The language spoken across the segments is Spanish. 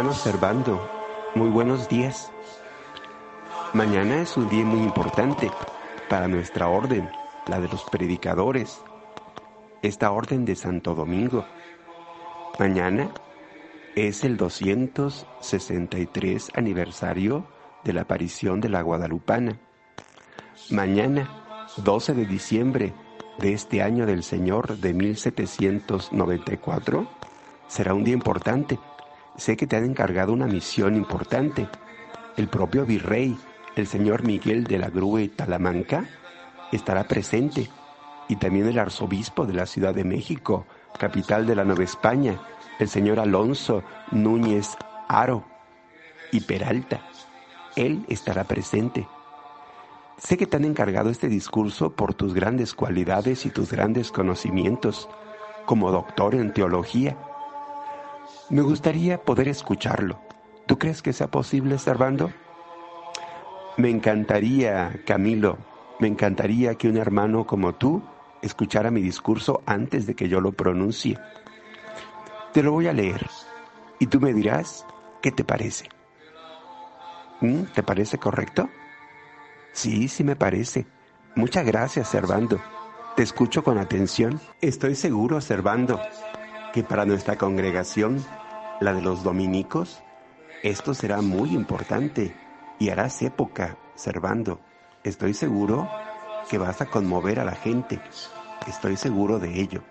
Hermano muy buenos días. Mañana es un día muy importante para nuestra orden, la de los predicadores, esta orden de Santo Domingo. Mañana es el 263 aniversario de la aparición de la Guadalupana. Mañana, 12 de diciembre de este año del Señor de 1794, será un día importante. Sé que te han encargado una misión importante. El propio virrey, el señor Miguel de la Grue Talamanca, estará presente y también el arzobispo de la Ciudad de México, capital de la Nueva España, el señor Alonso Núñez Aro y Peralta. Él estará presente. Sé que te han encargado este discurso por tus grandes cualidades y tus grandes conocimientos como doctor en teología. Me gustaría poder escucharlo. ¿Tú crees que sea posible, Servando? Me encantaría, Camilo, me encantaría que un hermano como tú escuchara mi discurso antes de que yo lo pronuncie. Te lo voy a leer y tú me dirás qué te parece. ¿Mm? ¿Te parece correcto? Sí, sí me parece. Muchas gracias, Servando. Te escucho con atención. Estoy seguro, Servando, que para nuestra congregación, la de los dominicos, esto será muy importante y harás época, Servando. Estoy seguro que vas a conmover a la gente. Estoy seguro de ello.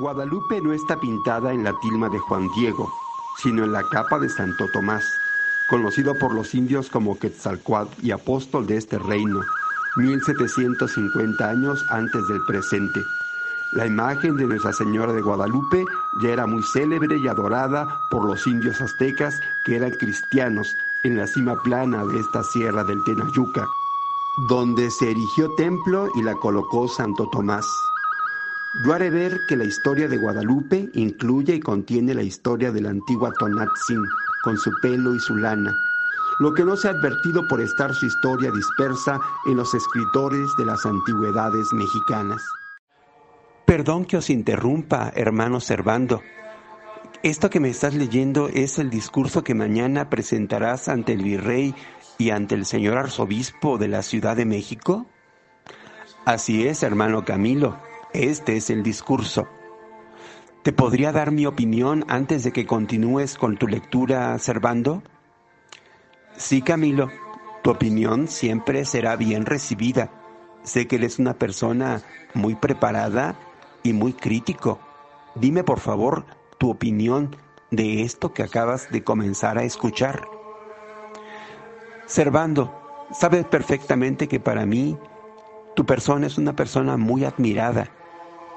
Guadalupe no está pintada en la tilma de Juan Diego, sino en la capa de Santo Tomás, conocido por los indios como Quetzalcoatl y apóstol de este reino, 1750 años antes del presente. La imagen de Nuestra Señora de Guadalupe ya era muy célebre y adorada por los indios aztecas que eran cristianos en la cima plana de esta sierra del Tenayuca, donde se erigió templo y la colocó Santo Tomás. Yo haré ver que la historia de Guadalupe incluye y contiene la historia de la antigua Tonatzin, con su pelo y su lana, lo que no se ha advertido por estar su historia dispersa en los escritores de las antigüedades mexicanas. Perdón que os interrumpa, hermano Servando. Esto que me estás leyendo es el discurso que mañana presentarás ante el virrey y ante el señor arzobispo de la Ciudad de México. Así es, hermano Camilo, este es el discurso. ¿Te podría dar mi opinión antes de que continúes con tu lectura, Servando? Sí, Camilo, tu opinión siempre será bien recibida. Sé que eres una persona muy preparada y muy crítico. Dime, por favor, tu opinión de esto que acabas de comenzar a escuchar. Servando, sabes perfectamente que para mí tu persona es una persona muy admirada.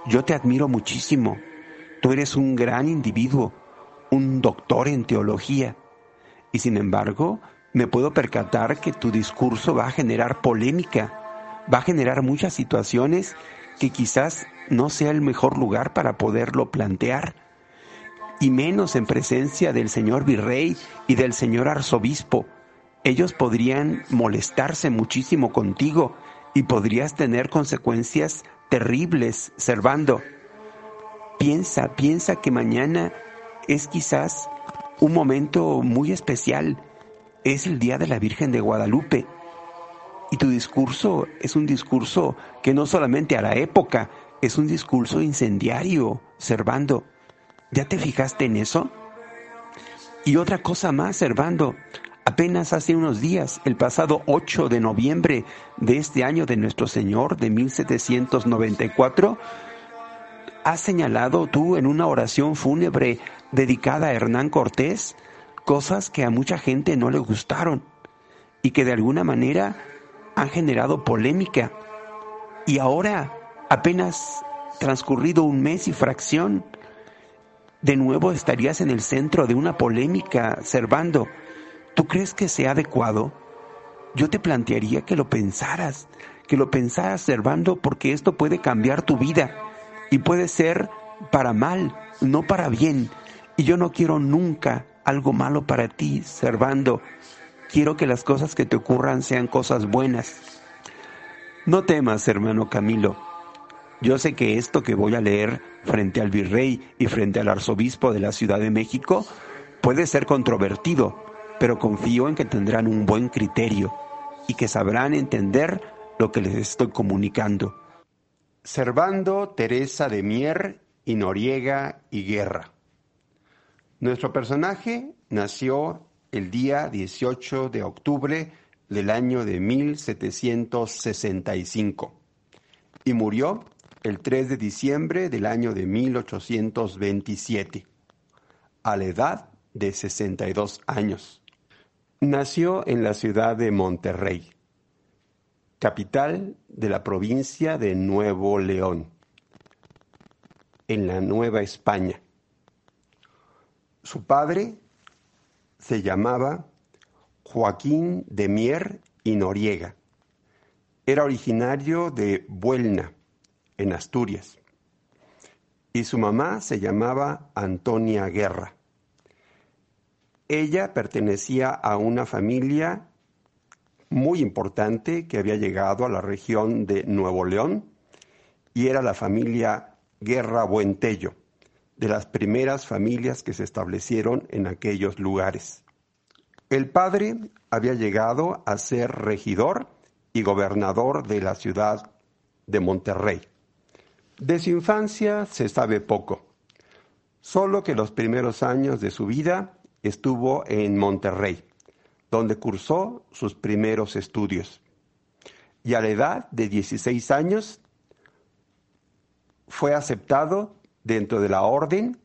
Yo te admiro muchísimo. Tú eres un gran individuo, un doctor en teología. Y sin embargo, me puedo percatar que tu discurso va a generar polémica, va a generar muchas situaciones que quizás no sea el mejor lugar para poderlo plantear, y menos en presencia del señor virrey y del señor arzobispo. Ellos podrían molestarse muchísimo contigo y podrías tener consecuencias terribles, Servando. Piensa, piensa que mañana es quizás un momento muy especial. Es el Día de la Virgen de Guadalupe. Y tu discurso es un discurso que no solamente hará época, es un discurso incendiario, Servando. ¿Ya te fijaste en eso? Y otra cosa más, Servando. Apenas hace unos días, el pasado 8 de noviembre de este año de nuestro Señor de 1794, has señalado tú en una oración fúnebre dedicada a Hernán Cortés cosas que a mucha gente no le gustaron y que de alguna manera han generado polémica. Y ahora, apenas transcurrido un mes y fracción, de nuevo estarías en el centro de una polémica, Servando. ¿Tú crees que sea adecuado? Yo te plantearía que lo pensaras, que lo pensaras, Servando, porque esto puede cambiar tu vida y puede ser para mal, no para bien. Y yo no quiero nunca algo malo para ti, Servando. Quiero que las cosas que te ocurran sean cosas buenas. No temas, hermano Camilo. Yo sé que esto que voy a leer frente al virrey y frente al arzobispo de la Ciudad de México puede ser controvertido, pero confío en que tendrán un buen criterio y que sabrán entender lo que les estoy comunicando. Servando Teresa de Mier y Noriega y Guerra. Nuestro personaje nació el día 18 de octubre del año de 1765 y murió el 3 de diciembre del año de 1827, a la edad de 62 años. Nació en la ciudad de Monterrey, capital de la provincia de Nuevo León, en la Nueva España. Su padre se llamaba Joaquín de Mier y Noriega. Era originario de Buelna, en Asturias, y su mamá se llamaba Antonia Guerra. Ella pertenecía a una familia muy importante que había llegado a la región de Nuevo León y era la familia Guerra Buentello, de las primeras familias que se establecieron en aquellos lugares. El padre había llegado a ser regidor y gobernador de la ciudad de Monterrey. De su infancia se sabe poco, solo que los primeros años de su vida estuvo en Monterrey donde cursó sus primeros estudios. Y a la edad de 16 años fue aceptado dentro de la orden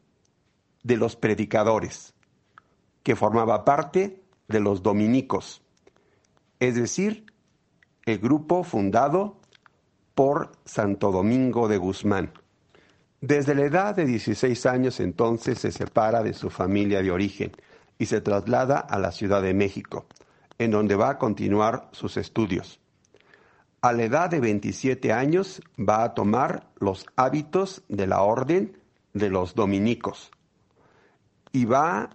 de los predicadores, que formaba parte de los dominicos, es decir, el grupo fundado por Santo Domingo de Guzmán. Desde la edad de 16 años entonces se separa de su familia de origen y se traslada a la Ciudad de México, en donde va a continuar sus estudios. A la edad de 27 años va a tomar los hábitos de la orden de los dominicos y va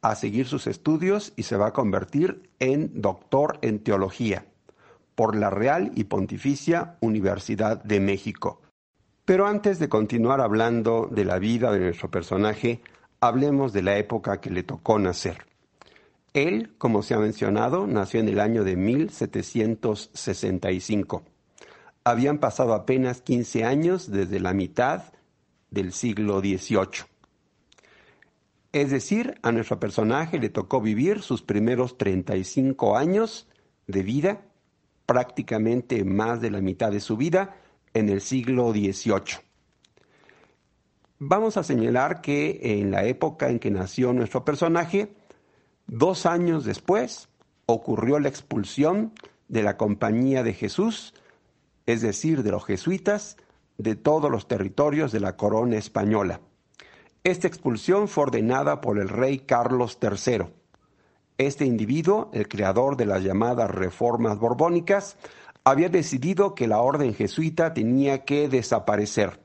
a seguir sus estudios y se va a convertir en doctor en teología por la Real y Pontificia Universidad de México. Pero antes de continuar hablando de la vida de nuestro personaje, hablemos de la época que le tocó nacer. Él, como se ha mencionado, nació en el año de 1765. Habían pasado apenas 15 años desde la mitad del siglo XVIII. Es decir, a nuestro personaje le tocó vivir sus primeros 35 años de vida, prácticamente más de la mitad de su vida, en el siglo XVIII. Vamos a señalar que en la época en que nació nuestro personaje, dos años después ocurrió la expulsión de la Compañía de Jesús, es decir, de los jesuitas, de todos los territorios de la corona española. Esta expulsión fue ordenada por el rey Carlos III. Este individuo, el creador de las llamadas reformas borbónicas, había decidido que la orden jesuita tenía que desaparecer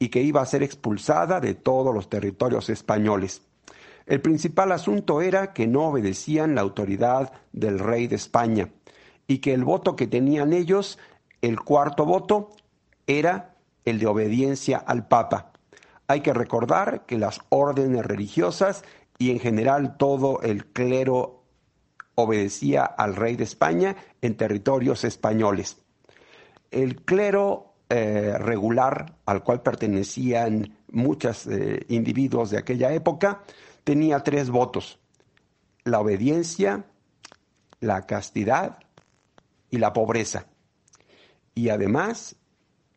y que iba a ser expulsada de todos los territorios españoles. El principal asunto era que no obedecían la autoridad del rey de España y que el voto que tenían ellos, el cuarto voto, era el de obediencia al Papa. Hay que recordar que las órdenes religiosas y en general todo el clero obedecía al rey de España en territorios españoles. El clero eh, regular al cual pertenecían muchos eh, individuos de aquella época tenía tres votos, la obediencia, la castidad y la pobreza. Y además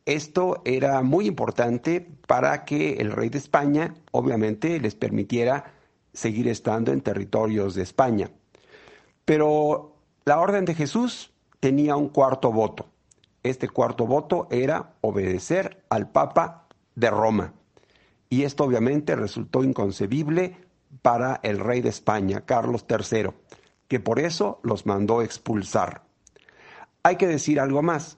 esto era muy importante para que el rey de España, obviamente, les permitiera seguir estando en territorios de España. Pero la orden de Jesús tenía un cuarto voto. Este cuarto voto era obedecer al Papa de Roma. Y esto obviamente resultó inconcebible para el rey de España, Carlos III, que por eso los mandó expulsar. Hay que decir algo más.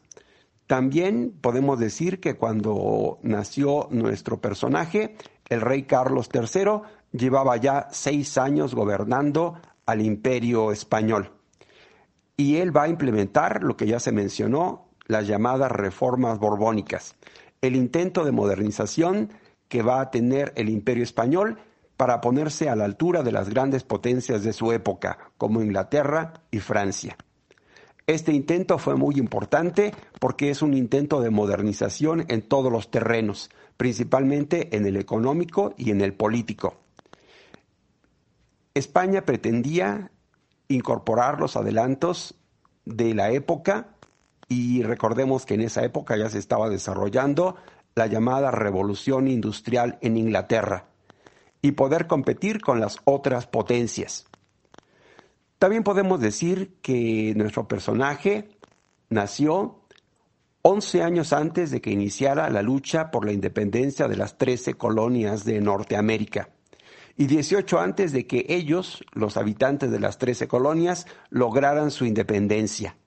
También podemos decir que cuando nació nuestro personaje, el rey Carlos III llevaba ya seis años gobernando al imperio español. Y él va a implementar lo que ya se mencionó, las llamadas reformas borbónicas, el intento de modernización que va a tener el imperio español para ponerse a la altura de las grandes potencias de su época, como Inglaterra y Francia. Este intento fue muy importante porque es un intento de modernización en todos los terrenos, principalmente en el económico y en el político. España pretendía incorporar los adelantos de la época y recordemos que en esa época ya se estaba desarrollando la llamada revolución industrial en Inglaterra y poder competir con las otras potencias. También podemos decir que nuestro personaje nació 11 años antes de que iniciara la lucha por la independencia de las 13 colonias de Norteamérica y 18 antes de que ellos, los habitantes de las 13 colonias, lograran su independencia.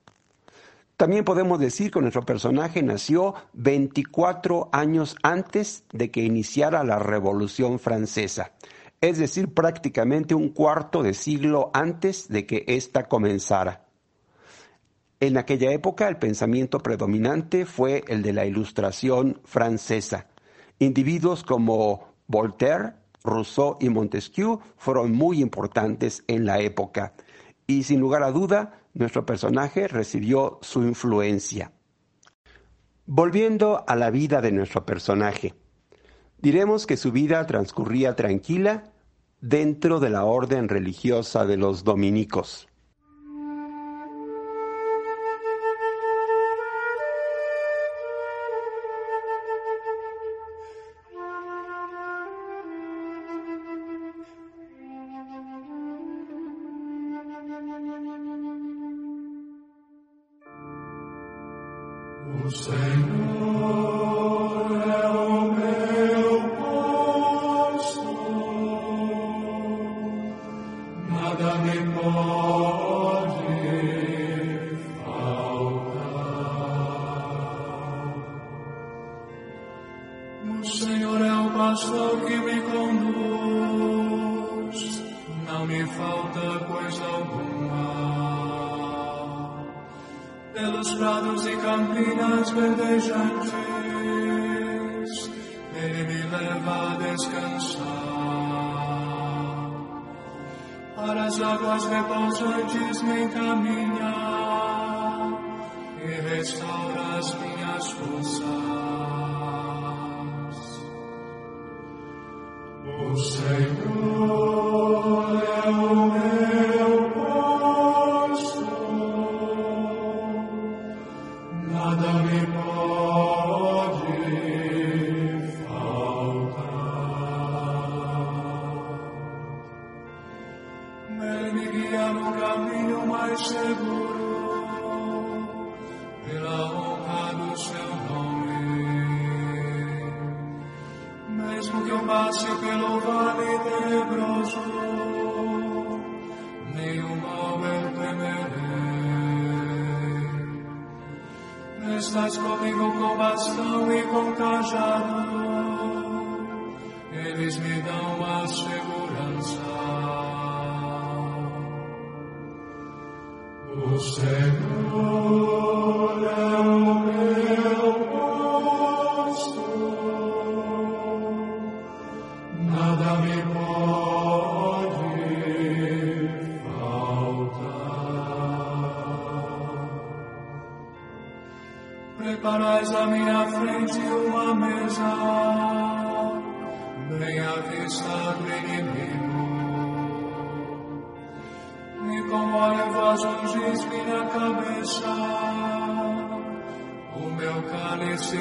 También podemos decir que nuestro personaje nació 24 años antes de que iniciara la Revolución Francesa es decir, prácticamente un cuarto de siglo antes de que ésta comenzara. En aquella época el pensamiento predominante fue el de la Ilustración francesa. Individuos como Voltaire, Rousseau y Montesquieu fueron muy importantes en la época y sin lugar a duda nuestro personaje recibió su influencia. Volviendo a la vida de nuestro personaje, diremos que su vida transcurría tranquila dentro de la orden religiosa de los dominicos. say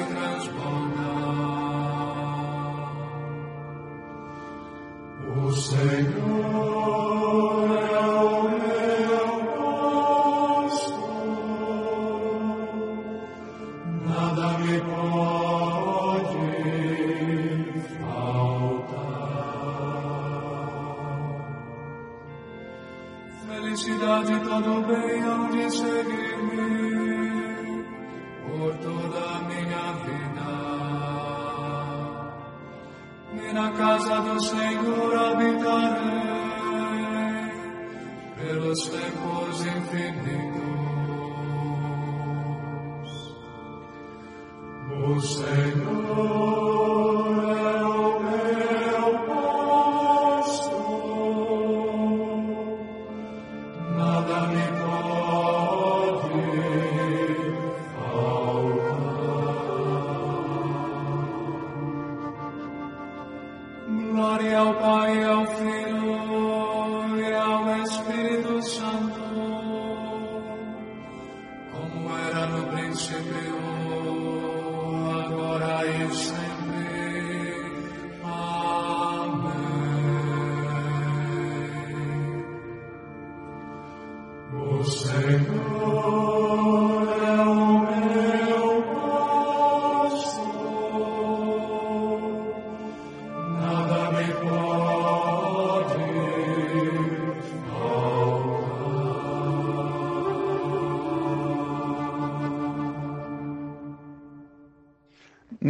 transborda. O Senhor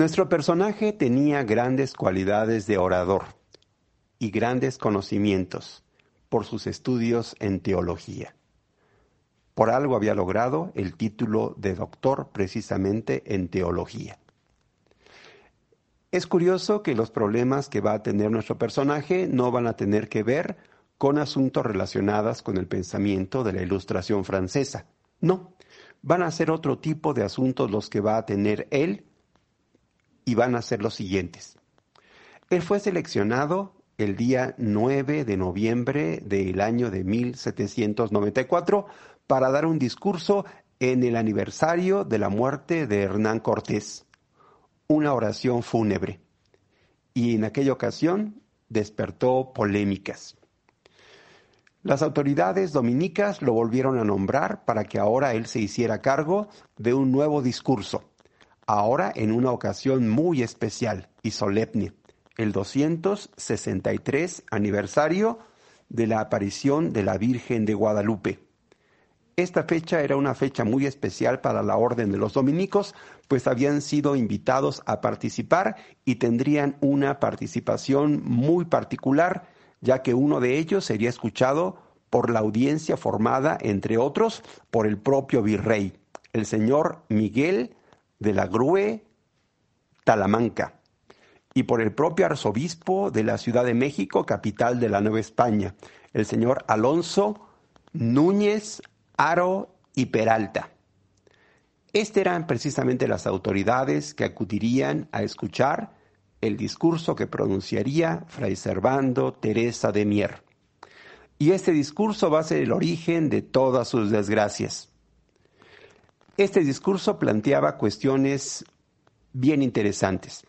Nuestro personaje tenía grandes cualidades de orador y grandes conocimientos por sus estudios en teología. Por algo había logrado el título de doctor precisamente en teología. Es curioso que los problemas que va a tener nuestro personaje no van a tener que ver con asuntos relacionados con el pensamiento de la ilustración francesa. No, van a ser otro tipo de asuntos los que va a tener él y van a ser los siguientes. Él fue seleccionado el día 9 de noviembre del año de 1794 para dar un discurso en el aniversario de la muerte de Hernán Cortés, una oración fúnebre, y en aquella ocasión despertó polémicas. Las autoridades dominicas lo volvieron a nombrar para que ahora él se hiciera cargo de un nuevo discurso, ahora en una ocasión muy especial y solemne, el 263 aniversario de la aparición de la Virgen de Guadalupe. Esta fecha era una fecha muy especial para la Orden de los Dominicos, pues habían sido invitados a participar y tendrían una participación muy particular, ya que uno de ellos sería escuchado por la audiencia formada, entre otros, por el propio virrey, el señor Miguel de la Grue Talamanca, y por el propio arzobispo de la Ciudad de México, capital de la Nueva España, el señor Alonso Núñez Aro y Peralta. Estas eran precisamente las autoridades que acudirían a escuchar el discurso que pronunciaría Fray Servando Teresa de Mier. Y este discurso va a ser el origen de todas sus desgracias. Este discurso planteaba cuestiones bien interesantes.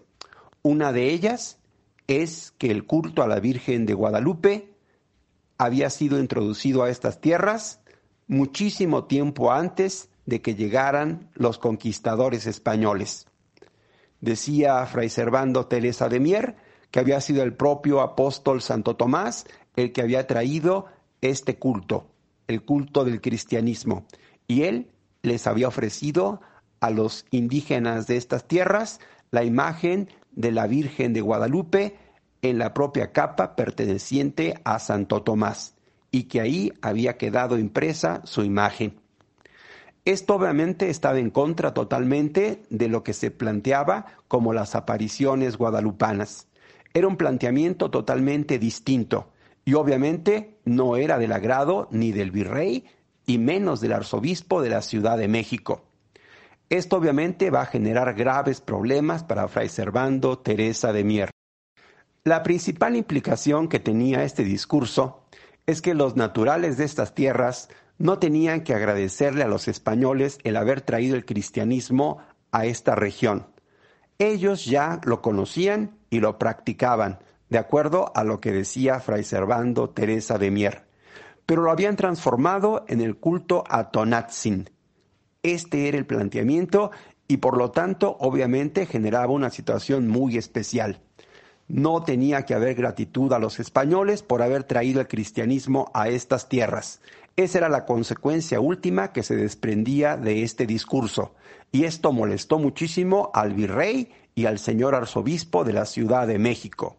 Una de ellas es que el culto a la Virgen de Guadalupe había sido introducido a estas tierras muchísimo tiempo antes de que llegaran los conquistadores españoles. Decía Fray Servando Teresa de Mier que había sido el propio apóstol Santo Tomás el que había traído este culto, el culto del cristianismo. Y él les había ofrecido a los indígenas de estas tierras la imagen de la Virgen de Guadalupe en la propia capa perteneciente a Santo Tomás y que ahí había quedado impresa su imagen. Esto obviamente estaba en contra totalmente de lo que se planteaba como las apariciones guadalupanas. Era un planteamiento totalmente distinto y obviamente no era del agrado ni del virrey y menos del arzobispo de la Ciudad de México. Esto obviamente va a generar graves problemas para Fray Servando Teresa de Mier. La principal implicación que tenía este discurso es que los naturales de estas tierras no tenían que agradecerle a los españoles el haber traído el cristianismo a esta región. Ellos ya lo conocían y lo practicaban, de acuerdo a lo que decía Fray Servando Teresa de Mier, pero lo habían transformado en el culto a Tonatzin. Este era el planteamiento y por lo tanto obviamente generaba una situación muy especial. No tenía que haber gratitud a los españoles por haber traído el cristianismo a estas tierras. Esa era la consecuencia última que se desprendía de este discurso, y esto molestó muchísimo al virrey y al señor arzobispo de la Ciudad de México.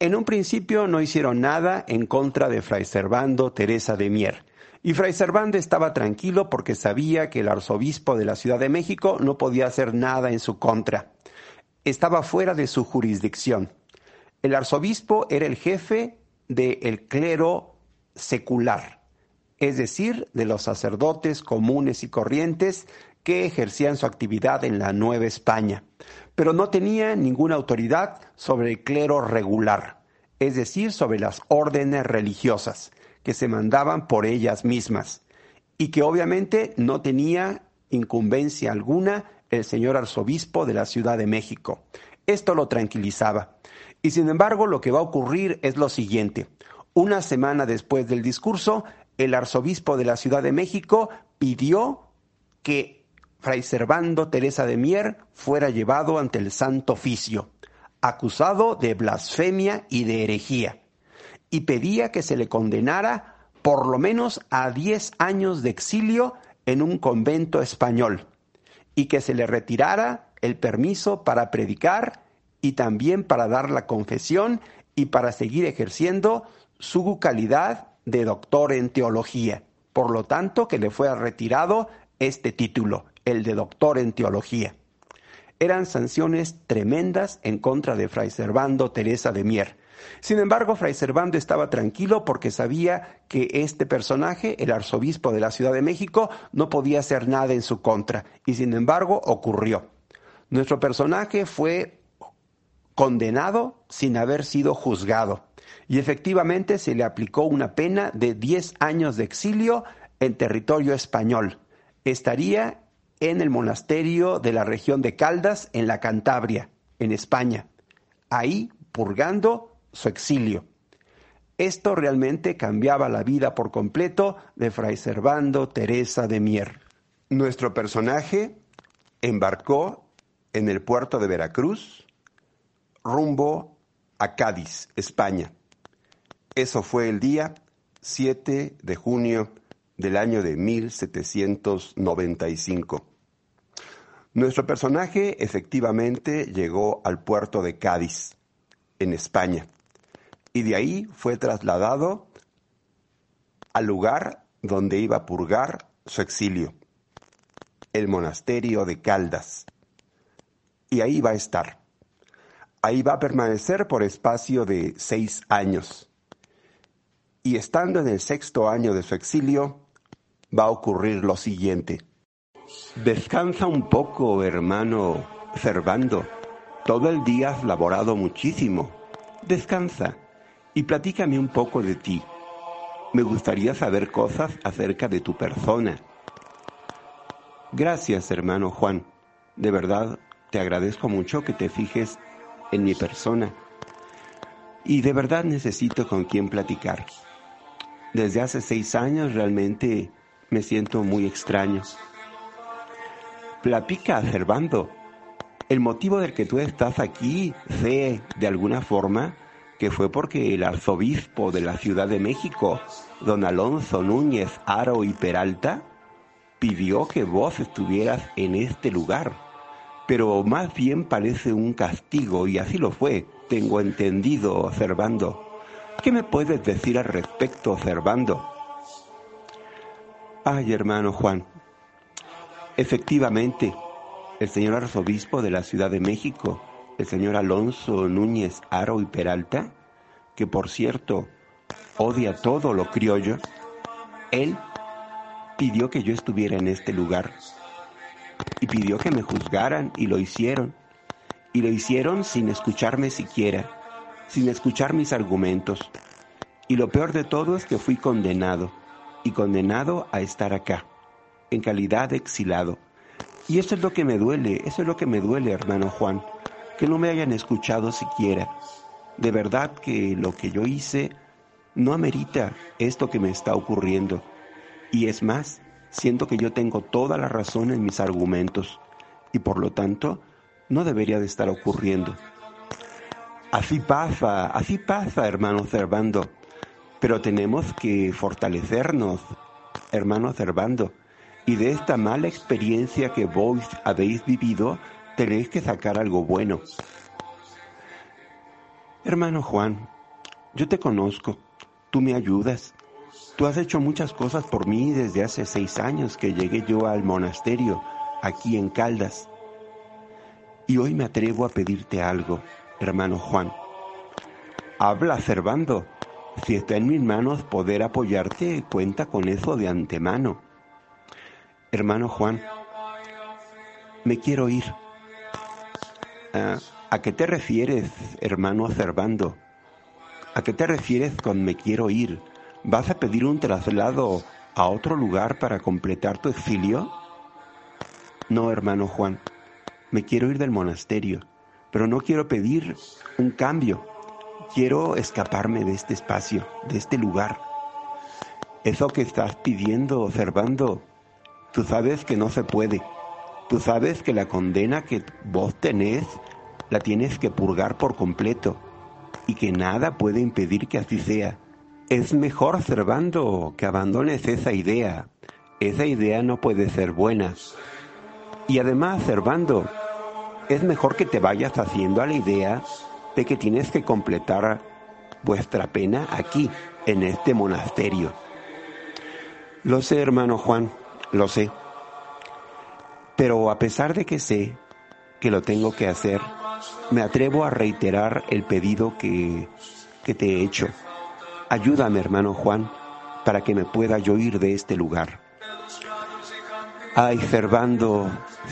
En un principio no hicieron nada en contra de Fray Servando Teresa de Mier, y Fray Servando estaba tranquilo porque sabía que el arzobispo de la Ciudad de México no podía hacer nada en su contra. Estaba fuera de su jurisdicción. El arzobispo era el jefe del clero secular es decir, de los sacerdotes comunes y corrientes que ejercían su actividad en la Nueva España, pero no tenía ninguna autoridad sobre el clero regular, es decir, sobre las órdenes religiosas que se mandaban por ellas mismas, y que obviamente no tenía incumbencia alguna el señor arzobispo de la Ciudad de México. Esto lo tranquilizaba. Y sin embargo, lo que va a ocurrir es lo siguiente. Una semana después del discurso, el arzobispo de la Ciudad de México pidió que Fray Servando Teresa de Mier fuera llevado ante el Santo Oficio, acusado de blasfemia y de herejía, y pedía que se le condenara por lo menos a diez años de exilio en un convento español, y que se le retirara el permiso para predicar y también para dar la confesión y para seguir ejerciendo su calidad de doctor en teología. Por lo tanto, que le fue retirado este título, el de doctor en teología. Eran sanciones tremendas en contra de Fray Servando Teresa de Mier. Sin embargo, Fray Servando estaba tranquilo porque sabía que este personaje, el arzobispo de la Ciudad de México, no podía hacer nada en su contra, y sin embargo ocurrió. Nuestro personaje fue condenado sin haber sido juzgado y efectivamente se le aplicó una pena de 10 años de exilio en territorio español. Estaría en el monasterio de la región de Caldas, en la Cantabria, en España, ahí purgando su exilio. Esto realmente cambiaba la vida por completo de Fray Servando Teresa de Mier. Nuestro personaje embarcó en el puerto de Veracruz rumbo a Cádiz, España. Eso fue el día 7 de junio del año de 1795. Nuestro personaje efectivamente llegó al puerto de Cádiz, en España, y de ahí fue trasladado al lugar donde iba a purgar su exilio, el monasterio de Caldas. Y ahí va a estar. Ahí va a permanecer por espacio de seis años y estando en el sexto año de su exilio, va a ocurrir lo siguiente. Descansa un poco, hermano Servando. Todo el día has laborado muchísimo. Descansa y platícame un poco de ti. Me gustaría saber cosas acerca de tu persona. Gracias, hermano Juan. De verdad, te agradezco mucho que te fijes en mi persona. Y de verdad necesito con quién platicar. Desde hace seis años realmente me siento muy extraño. Platica, Servando. El motivo del que tú estás aquí, sé de alguna forma que fue porque el arzobispo de la Ciudad de México, don Alonso Núñez Aro y Peralta, pidió que vos estuvieras en este lugar. Pero más bien parece un castigo, y así lo fue, tengo entendido, Servando. ¿Qué me puedes decir al respecto, Servando? Ay, hermano Juan, efectivamente, el señor arzobispo de la Ciudad de México, el señor Alonso Núñez Aro y Peralta, que por cierto odia todo lo criollo, él pidió que yo estuviera en este lugar y pidió que me juzgaran y lo hicieron. Y lo hicieron sin escucharme siquiera, sin escuchar mis argumentos. Y lo peor de todo es que fui condenado, y condenado a estar acá, en calidad de exilado y eso es lo que me duele, eso es lo que me duele, hermano Juan, que no me hayan escuchado siquiera. De verdad que lo que yo hice no amerita esto que me está ocurriendo. Y es más, siento que yo tengo toda la razón en mis argumentos y por lo tanto no debería de estar ocurriendo. Así pasa, así pasa, hermano Servando. Pero tenemos que fortalecernos, hermano Servando y de esta mala experiencia que vos habéis vivido, tenéis que sacar algo bueno. Hermano Juan, yo te conozco, tú me ayudas. Tú has hecho muchas cosas por mí desde hace seis años que llegué yo al monasterio, aquí en Caldas. Y hoy me atrevo a pedirte algo, hermano Juan. Habla, Servando. Si está en mis manos poder apoyarte, cuenta con eso de antemano. Hermano Juan, me quiero ir. Ah, ¿A qué te refieres, hermano Servando? ¿A qué te refieres con me quiero ir? ¿Vas a pedir un traslado a otro lugar para completar tu exilio? No, hermano Juan, me quiero ir del monasterio, pero no quiero pedir un cambio. Quiero escaparme de este espacio, de este lugar. Eso que estás pidiendo, Servando, Tú sabes que no se puede. Tú sabes que la condena que vos tenés la tienes que purgar por completo y que nada puede impedir que así sea. Es mejor, Servando, que abandones esa idea. Esa idea no puede ser buena. Y además, Servando, es mejor que te vayas haciendo a la idea de que tienes que completar vuestra pena aquí, en este monasterio. Lo sé, hermano Juan, lo sé. Pero a pesar de que sé que lo tengo que hacer, me atrevo a reiterar el pedido que, que te he hecho. Ayúdame, hermano Juan, para que me pueda yo ir de este lugar. Ay, Servando,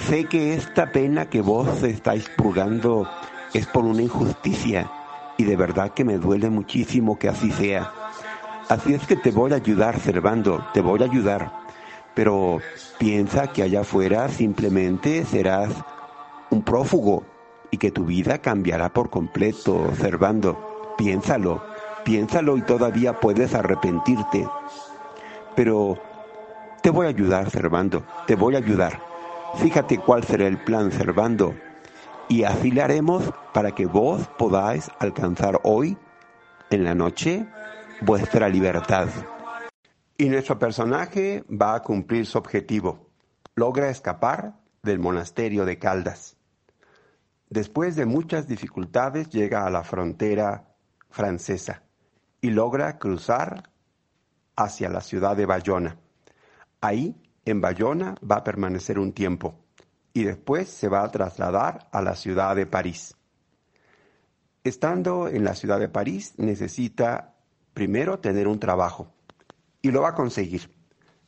sé que esta pena que vos estáis purgando es por una injusticia y de verdad que me duele muchísimo que así sea. Así es que te voy a ayudar, Servando, te voy a ayudar pero piensa que allá afuera simplemente serás un prófugo y que tu vida cambiará por completo, Servando. Piénsalo, piénsalo y todavía puedes arrepentirte. Pero te voy a ayudar, Servando, te voy a ayudar. Fíjate cuál será el plan, Servando. Y así le haremos para que vos podáis alcanzar hoy, en la noche, vuestra libertad. Y nuestro personaje va a cumplir su objetivo. Logra escapar del monasterio de Caldas. Después de muchas dificultades llega a la frontera francesa y logra cruzar hacia la ciudad de Bayona. Ahí, en Bayona, va a permanecer un tiempo y después se va a trasladar a la ciudad de París. Estando en la ciudad de París necesita primero tener un trabajo y lo va a conseguir.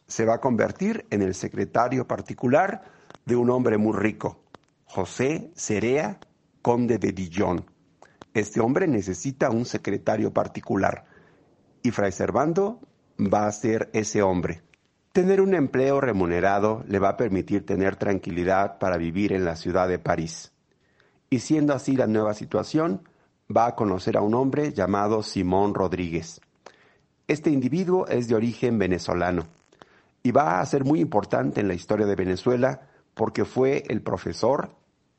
Se va a convertir en el secretario particular de un hombre muy rico, José Cerea, conde de Dijon. Este hombre necesita un secretario particular y Fray Servando va a ser ese hombre. Tener un empleo remunerado le va a permitir tener tranquilidad para vivir en la ciudad de París. Y siendo así la nueva situación, va a conocer a un hombre llamado Simón Rodríguez. Este individuo es de origen venezolano y va a ser muy importante en la historia de Venezuela porque fue el profesor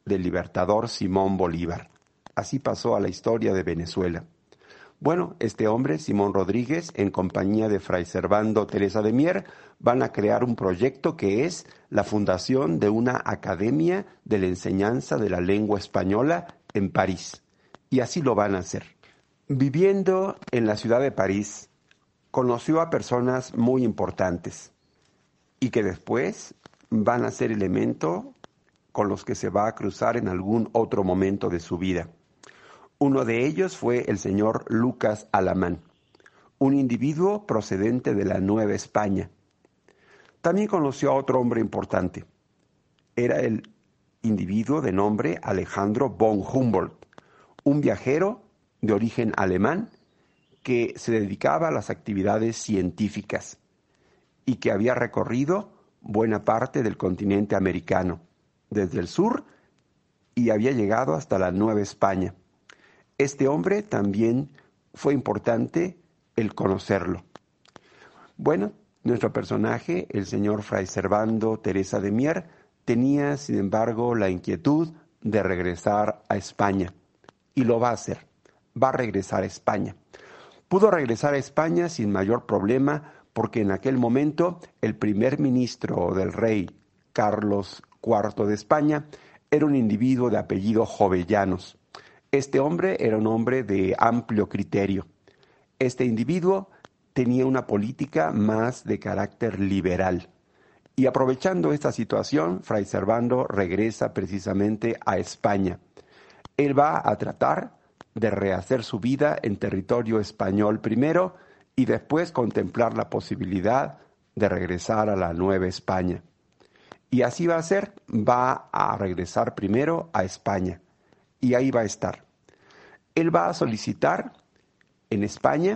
del libertador Simón Bolívar. Así pasó a la historia de Venezuela. Bueno, este hombre, Simón Rodríguez, en compañía de Fray Servando Teresa de Mier, van a crear un proyecto que es la fundación de una academia de la enseñanza de la lengua española en París. Y así lo van a hacer. Viviendo en la ciudad de París, conoció a personas muy importantes y que después van a ser elemento con los que se va a cruzar en algún otro momento de su vida. Uno de ellos fue el señor Lucas Alamán, un individuo procedente de la Nueva España. También conoció a otro hombre importante. Era el individuo de nombre Alejandro von Humboldt, un viajero de origen alemán que se dedicaba a las actividades científicas y que había recorrido buena parte del continente americano, desde el sur y había llegado hasta la Nueva España. Este hombre también fue importante el conocerlo. Bueno, nuestro personaje, el señor Fray Servando Teresa de Mier, tenía, sin embargo, la inquietud de regresar a España. Y lo va a hacer. Va a regresar a España. Pudo regresar a España sin mayor problema porque en aquel momento el primer ministro del rey, Carlos IV de España, era un individuo de apellido Jovellanos. Este hombre era un hombre de amplio criterio. Este individuo tenía una política más de carácter liberal. Y aprovechando esta situación, Fray Servando regresa precisamente a España. Él va a tratar de rehacer su vida en territorio español primero y después contemplar la posibilidad de regresar a la Nueva España. Y así va a ser, va a regresar primero a España y ahí va a estar. Él va a solicitar en España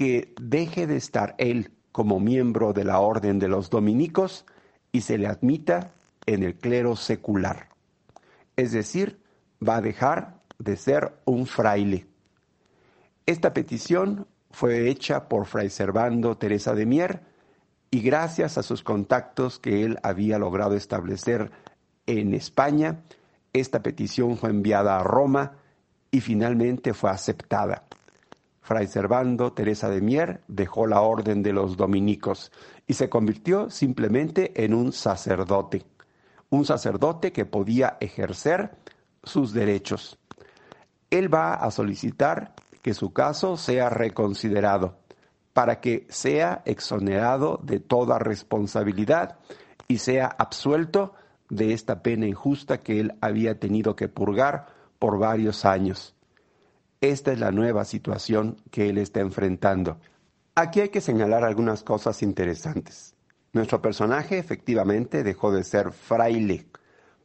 que deje de estar él como miembro de la orden de los dominicos y se le admita en el clero secular. Es decir, va a dejar de ser un fraile. Esta petición fue hecha por Fray Servando Teresa de Mier y gracias a sus contactos que él había logrado establecer en España, esta petición fue enviada a Roma y finalmente fue aceptada. Fray Servando Teresa de Mier dejó la orden de los dominicos y se convirtió simplemente en un sacerdote, un sacerdote que podía ejercer sus derechos. Él va a solicitar que su caso sea reconsiderado para que sea exonerado de toda responsabilidad y sea absuelto de esta pena injusta que él había tenido que purgar por varios años. Esta es la nueva situación que él está enfrentando. Aquí hay que señalar algunas cosas interesantes. Nuestro personaje efectivamente dejó de ser fraile,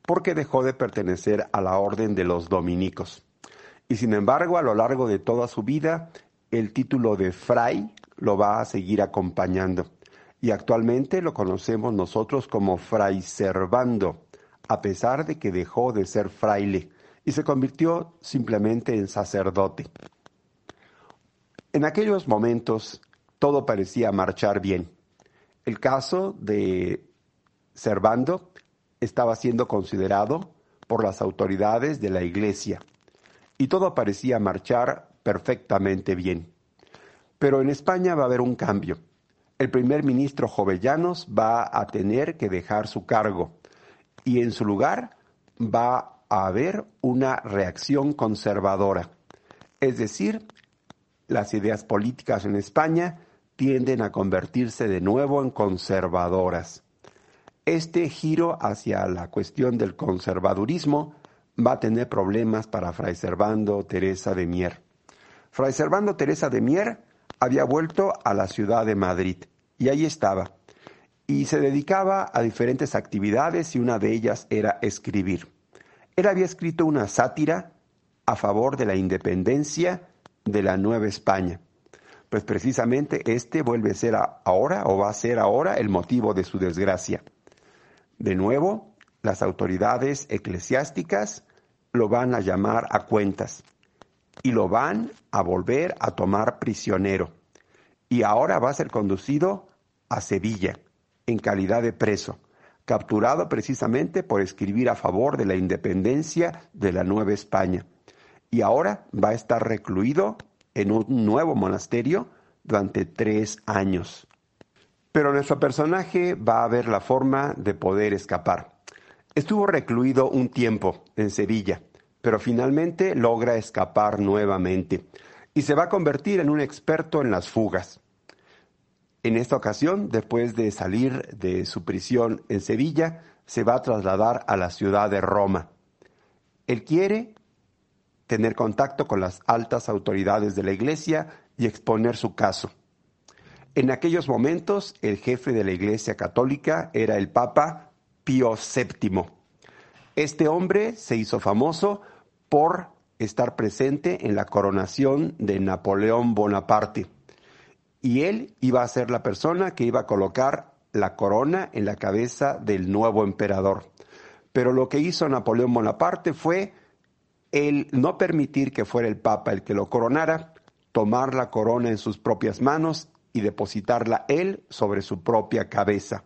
porque dejó de pertenecer a la orden de los dominicos. Y sin embargo, a lo largo de toda su vida, el título de fray lo va a seguir acompañando. Y actualmente lo conocemos nosotros como fray servando, a pesar de que dejó de ser fraile y se convirtió simplemente en sacerdote. En aquellos momentos todo parecía marchar bien. El caso de Servando estaba siendo considerado por las autoridades de la Iglesia y todo parecía marchar perfectamente bien. Pero en España va a haber un cambio. El primer ministro Jovellanos va a tener que dejar su cargo y en su lugar va a haber una reacción conservadora. Es decir, las ideas políticas en España tienden a convertirse de nuevo en conservadoras. Este giro hacia la cuestión del conservadurismo va a tener problemas para Fray Servando Teresa de Mier. Fray Servando Teresa de Mier había vuelto a la ciudad de Madrid y ahí estaba. Y se dedicaba a diferentes actividades y una de ellas era escribir. Él había escrito una sátira a favor de la independencia de la Nueva España. Pues precisamente este vuelve a ser ahora o va a ser ahora el motivo de su desgracia. De nuevo, las autoridades eclesiásticas lo van a llamar a cuentas y lo van a volver a tomar prisionero. Y ahora va a ser conducido a Sevilla en calidad de preso, capturado precisamente por escribir a favor de la independencia de la Nueva España. Y ahora va a estar recluido en un nuevo monasterio durante tres años. Pero nuestro personaje va a ver la forma de poder escapar. Estuvo recluido un tiempo en Sevilla, pero finalmente logra escapar nuevamente y se va a convertir en un experto en las fugas. En esta ocasión, después de salir de su prisión en Sevilla, se va a trasladar a la ciudad de Roma. Él quiere tener contacto con las altas autoridades de la Iglesia y exponer su caso. En aquellos momentos, el jefe de la Iglesia Católica era el Papa Pío VII. Este hombre se hizo famoso por estar presente en la coronación de Napoleón Bonaparte y él iba a ser la persona que iba a colocar la corona en la cabeza del nuevo emperador. Pero lo que hizo Napoleón Bonaparte fue el no permitir que fuera el Papa el que lo coronara, tomar la corona en sus propias manos y depositarla él sobre su propia cabeza.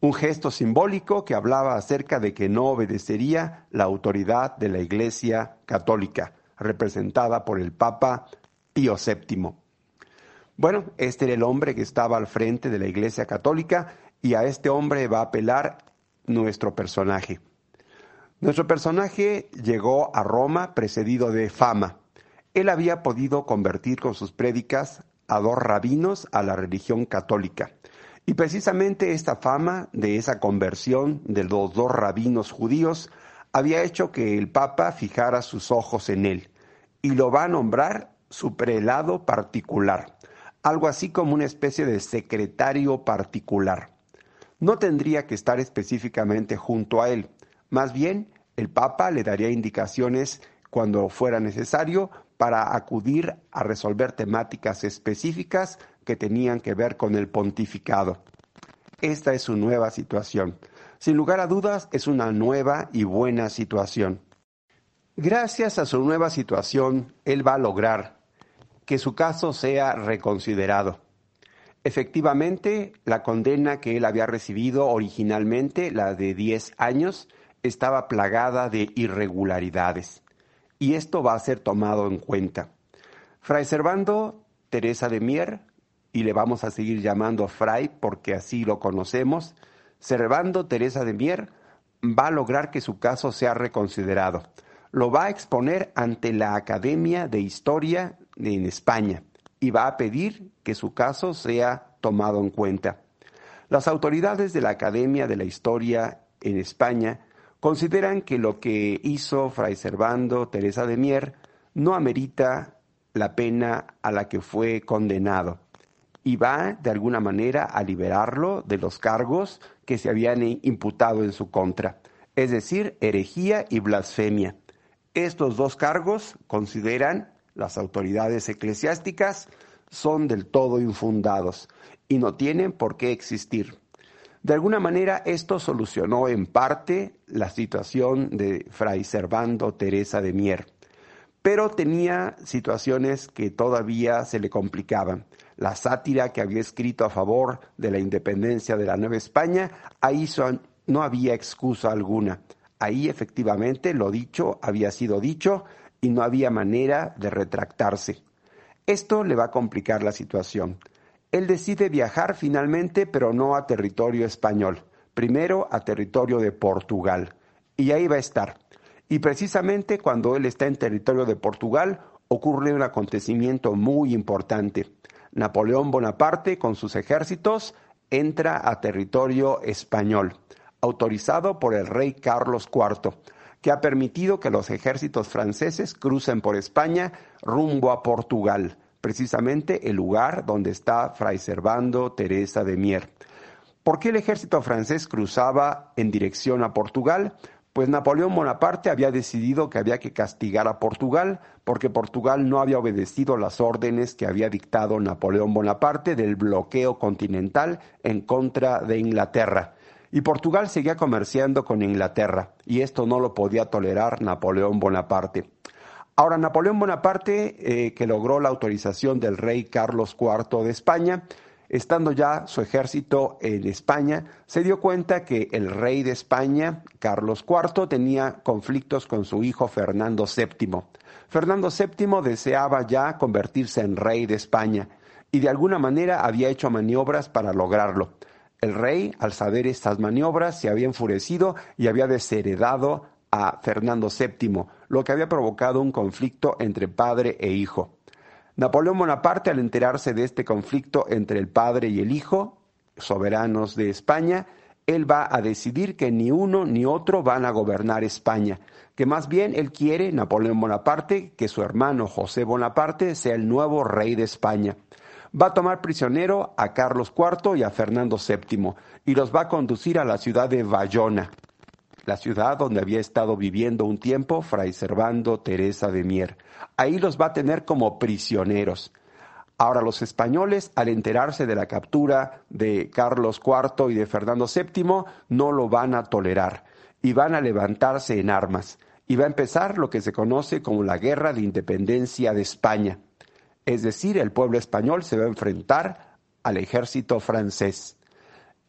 Un gesto simbólico que hablaba acerca de que no obedecería la autoridad de la Iglesia católica, representada por el Papa Pío VII. Bueno, este era el hombre que estaba al frente de la Iglesia Católica y a este hombre va a apelar nuestro personaje. Nuestro personaje llegó a Roma precedido de fama. Él había podido convertir con sus prédicas a dos rabinos a la religión católica. Y precisamente esta fama de esa conversión de los dos rabinos judíos había hecho que el Papa fijara sus ojos en él y lo va a nombrar su prelado particular algo así como una especie de secretario particular. No tendría que estar específicamente junto a él, más bien el Papa le daría indicaciones cuando fuera necesario para acudir a resolver temáticas específicas que tenían que ver con el pontificado. Esta es su nueva situación. Sin lugar a dudas, es una nueva y buena situación. Gracias a su nueva situación, él va a lograr que su caso sea reconsiderado. Efectivamente, la condena que él había recibido originalmente, la de 10 años, estaba plagada de irregularidades. Y esto va a ser tomado en cuenta. Fray Servando Teresa de Mier, y le vamos a seguir llamando Fray porque así lo conocemos, Servando Teresa de Mier va a lograr que su caso sea reconsiderado. Lo va a exponer ante la Academia de Historia en España y va a pedir que su caso sea tomado en cuenta. Las autoridades de la Academia de la Historia en España consideran que lo que hizo Fray Servando Teresa de Mier no amerita la pena a la que fue condenado y va de alguna manera a liberarlo de los cargos que se habían imputado en su contra, es decir, herejía y blasfemia. Estos dos cargos consideran las autoridades eclesiásticas son del todo infundados y no tienen por qué existir. De alguna manera esto solucionó en parte la situación de Fray Servando Teresa de Mier, pero tenía situaciones que todavía se le complicaban. La sátira que había escrito a favor de la independencia de la Nueva España, ahí no había excusa alguna. Ahí efectivamente lo dicho había sido dicho y no había manera de retractarse. Esto le va a complicar la situación. Él decide viajar finalmente, pero no a territorio español, primero a territorio de Portugal. Y ahí va a estar. Y precisamente cuando él está en territorio de Portugal, ocurre un acontecimiento muy importante. Napoleón Bonaparte, con sus ejércitos, entra a territorio español, autorizado por el rey Carlos IV que ha permitido que los ejércitos franceses crucen por España rumbo a Portugal, precisamente el lugar donde está Fray Servando Teresa de Mier. ¿Por qué el ejército francés cruzaba en dirección a Portugal? Pues Napoleón Bonaparte había decidido que había que castigar a Portugal porque Portugal no había obedecido las órdenes que había dictado Napoleón Bonaparte del bloqueo continental en contra de Inglaterra. Y Portugal seguía comerciando con Inglaterra, y esto no lo podía tolerar Napoleón Bonaparte. Ahora, Napoleón Bonaparte, eh, que logró la autorización del rey Carlos IV de España, Estando ya su ejército en España, se dio cuenta que el rey de España, Carlos IV, tenía conflictos con su hijo Fernando VII. Fernando VII deseaba ya convertirse en rey de España y de alguna manera había hecho maniobras para lograrlo. El rey, al saber estas maniobras, se había enfurecido y había desheredado a Fernando VII, lo que había provocado un conflicto entre padre e hijo. Napoleón Bonaparte, al enterarse de este conflicto entre el padre y el hijo, soberanos de España, él va a decidir que ni uno ni otro van a gobernar España, que más bien él quiere, Napoleón Bonaparte, que su hermano José Bonaparte sea el nuevo rey de España. Va a tomar prisionero a Carlos IV y a Fernando VII y los va a conducir a la ciudad de Bayona, la ciudad donde había estado viviendo un tiempo Fray Servando Teresa de Mier. Ahí los va a tener como prisioneros. Ahora los españoles, al enterarse de la captura de Carlos IV y de Fernando VII, no lo van a tolerar y van a levantarse en armas. Y va a empezar lo que se conoce como la Guerra de Independencia de España. Es decir, el pueblo español se va a enfrentar al ejército francés.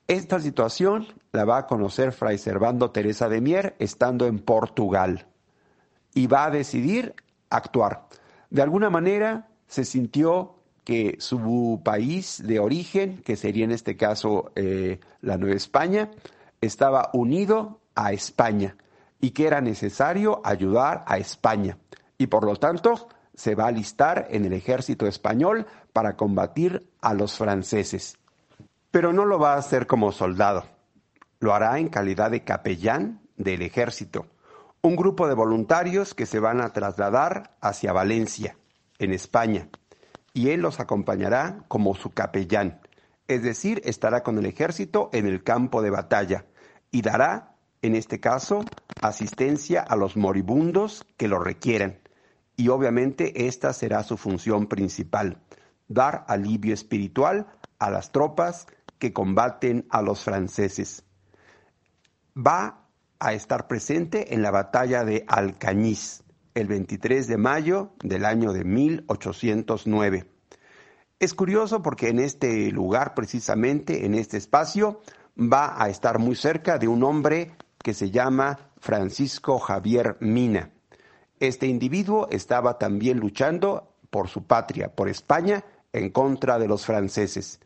Esta situación la va a conocer Fray Servando Teresa de Mier estando en Portugal y va a decidir actuar. De alguna manera se sintió que su país de origen, que sería en este caso eh, la Nueva España, estaba unido a España y que era necesario ayudar a España. Y por lo tanto se va a alistar en el ejército español para combatir a los franceses. Pero no lo va a hacer como soldado, lo hará en calidad de capellán del ejército, un grupo de voluntarios que se van a trasladar hacia Valencia, en España, y él los acompañará como su capellán, es decir, estará con el ejército en el campo de batalla y dará, en este caso, asistencia a los moribundos que lo requieran. Y obviamente esta será su función principal, dar alivio espiritual a las tropas que combaten a los franceses. Va a estar presente en la batalla de Alcañiz, el 23 de mayo del año de 1809. Es curioso porque en este lugar, precisamente en este espacio, va a estar muy cerca de un hombre que se llama Francisco Javier Mina. Este individuo estaba también luchando por su patria, por España, en contra de los franceses.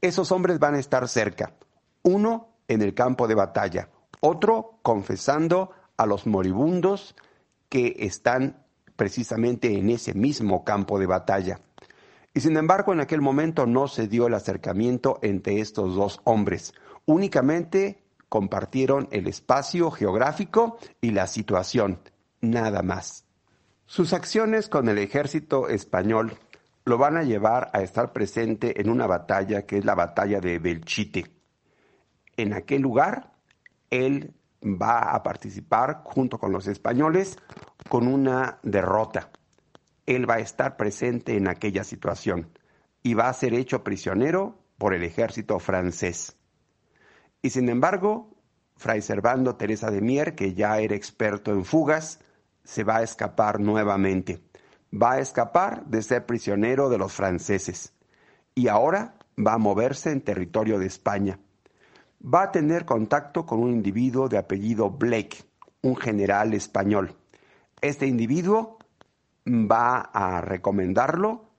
Esos hombres van a estar cerca, uno en el campo de batalla, otro confesando a los moribundos que están precisamente en ese mismo campo de batalla. Y sin embargo, en aquel momento no se dio el acercamiento entre estos dos hombres. Únicamente compartieron el espacio geográfico y la situación, nada más. Sus acciones con el ejército español lo van a llevar a estar presente en una batalla que es la batalla de Belchite. En aquel lugar, él va a participar junto con los españoles con una derrota. Él va a estar presente en aquella situación y va a ser hecho prisionero por el ejército francés. Y sin embargo, Fray Servando Teresa de Mier, que ya era experto en fugas, se va a escapar nuevamente va a escapar de ser prisionero de los franceses y ahora va a moverse en territorio de España. Va a tener contacto con un individuo de apellido Blake, un general español. Este individuo va a recomendarlo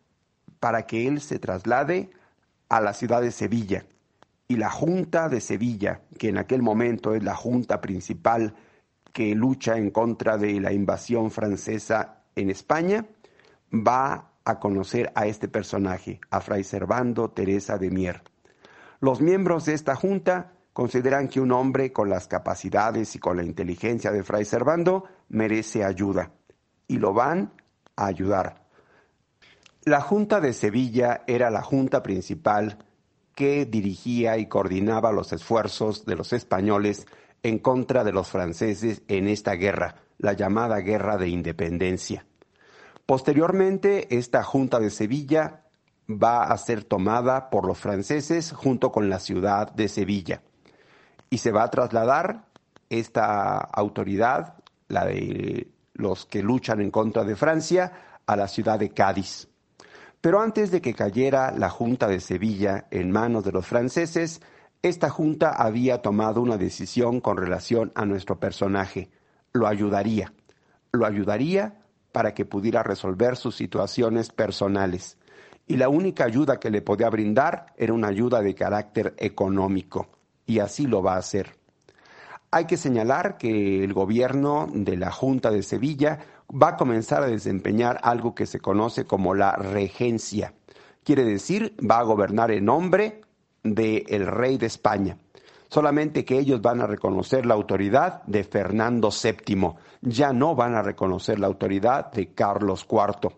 para que él se traslade a la ciudad de Sevilla. Y la Junta de Sevilla, que en aquel momento es la junta principal que lucha en contra de la invasión francesa en España, va a conocer a este personaje, a Fray Servando Teresa de Mier. Los miembros de esta junta consideran que un hombre con las capacidades y con la inteligencia de Fray Servando merece ayuda y lo van a ayudar. La Junta de Sevilla era la junta principal que dirigía y coordinaba los esfuerzos de los españoles en contra de los franceses en esta guerra, la llamada Guerra de Independencia. Posteriormente, esta Junta de Sevilla va a ser tomada por los franceses junto con la ciudad de Sevilla y se va a trasladar esta autoridad, la de los que luchan en contra de Francia, a la ciudad de Cádiz. Pero antes de que cayera la Junta de Sevilla en manos de los franceses, esta Junta había tomado una decisión con relación a nuestro personaje. Lo ayudaría. Lo ayudaría para que pudiera resolver sus situaciones personales. Y la única ayuda que le podía brindar era una ayuda de carácter económico. Y así lo va a hacer. Hay que señalar que el gobierno de la Junta de Sevilla va a comenzar a desempeñar algo que se conoce como la regencia. Quiere decir, va a gobernar en nombre del rey de España. Solamente que ellos van a reconocer la autoridad de Fernando VII, ya no van a reconocer la autoridad de Carlos IV.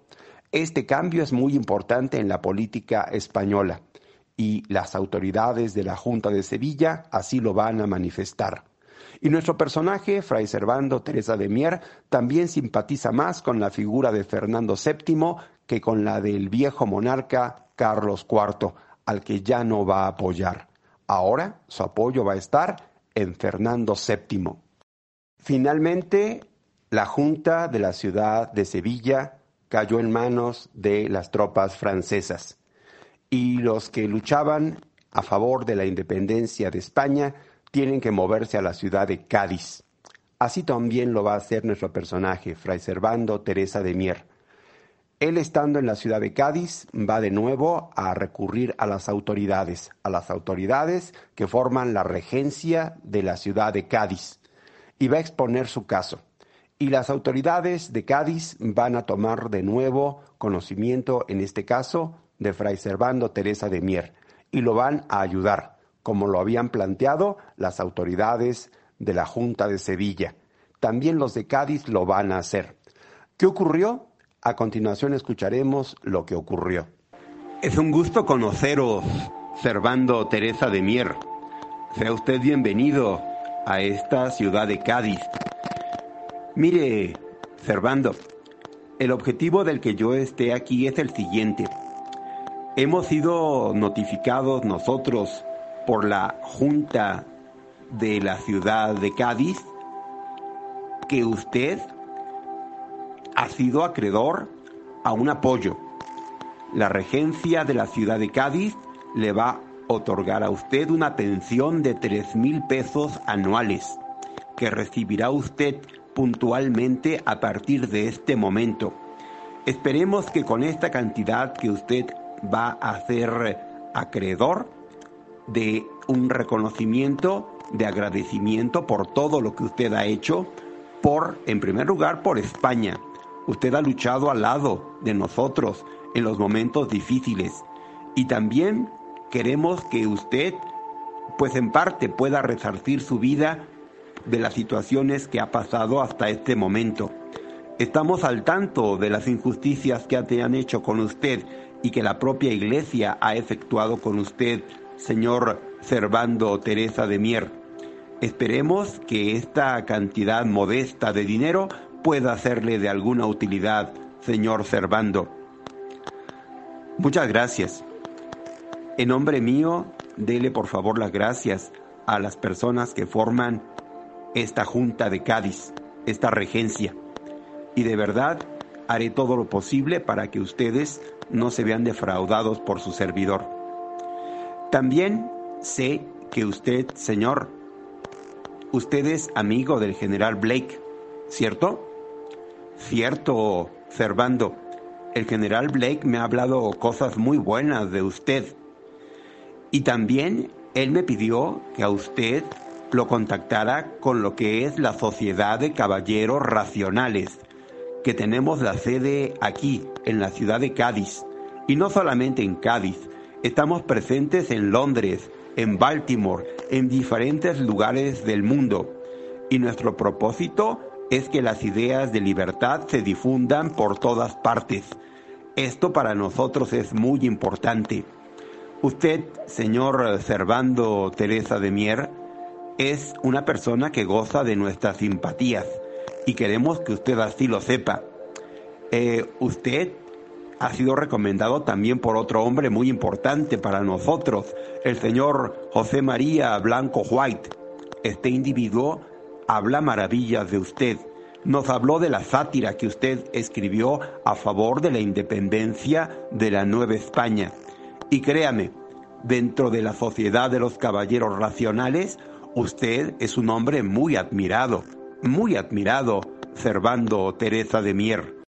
Este cambio es muy importante en la política española y las autoridades de la Junta de Sevilla así lo van a manifestar. Y nuestro personaje, Fray Servando Teresa de Mier, también simpatiza más con la figura de Fernando VII que con la del viejo monarca Carlos IV, al que ya no va a apoyar. Ahora su apoyo va a estar en Fernando VII. Finalmente, la Junta de la ciudad de Sevilla cayó en manos de las tropas francesas y los que luchaban a favor de la independencia de España tienen que moverse a la ciudad de Cádiz. Así también lo va a hacer nuestro personaje, Fray Servando Teresa de Mier. Él estando en la ciudad de Cádiz va de nuevo a recurrir a las autoridades, a las autoridades que forman la regencia de la ciudad de Cádiz, y va a exponer su caso. Y las autoridades de Cádiz van a tomar de nuevo conocimiento, en este caso, de Fray Servando Teresa de Mier, y lo van a ayudar como lo habían planteado las autoridades de la Junta de Sevilla. También los de Cádiz lo van a hacer. ¿Qué ocurrió? A continuación escucharemos lo que ocurrió. Es un gusto conoceros, Servando Teresa de Mier. Sea usted bienvenido a esta ciudad de Cádiz. Mire, Servando, el objetivo del que yo esté aquí es el siguiente. Hemos sido notificados nosotros por la Junta de la ciudad de Cádiz que usted ha sido acreedor a un apoyo. La regencia de la ciudad de Cádiz le va a otorgar a usted una pensión de tres mil pesos anuales que recibirá usted puntualmente a partir de este momento. Esperemos que con esta cantidad que usted va a ser acreedor, de un reconocimiento, de agradecimiento por todo lo que usted ha hecho, por, en primer lugar, por España. Usted ha luchado al lado de nosotros en los momentos difíciles y también queremos que usted, pues en parte, pueda resarcir su vida de las situaciones que ha pasado hasta este momento. Estamos al tanto de las injusticias que te han hecho con usted y que la propia Iglesia ha efectuado con usted señor Servando Teresa de Mier. Esperemos que esta cantidad modesta de dinero pueda serle de alguna utilidad, señor Servando. Muchas gracias. En nombre mío, dele por favor las gracias a las personas que forman esta Junta de Cádiz, esta regencia. Y de verdad haré todo lo posible para que ustedes no se vean defraudados por su servidor. También sé que usted, señor, usted es amigo del general Blake, ¿cierto? Cierto, Servando. El general Blake me ha hablado cosas muy buenas de usted. Y también él me pidió que a usted lo contactara con lo que es la Sociedad de Caballeros Racionales, que tenemos la sede aquí, en la ciudad de Cádiz. Y no solamente en Cádiz, Estamos presentes en Londres, en Baltimore, en diferentes lugares del mundo. Y nuestro propósito es que las ideas de libertad se difundan por todas partes. Esto para nosotros es muy importante. Usted, señor Servando Teresa de Mier, es una persona que goza de nuestras simpatías y queremos que usted así lo sepa. Eh, usted ha sido recomendado también por otro hombre muy importante para nosotros, el señor José María Blanco White. Este individuo habla maravillas de usted, Nos habló de la sátira que usted escribió a favor de la independencia de la Nueva España. Y créame, dentro de la sociedad de los caballeros racionales, usted es un hombre muy admirado, muy admirado, Servando Teresa de Mier.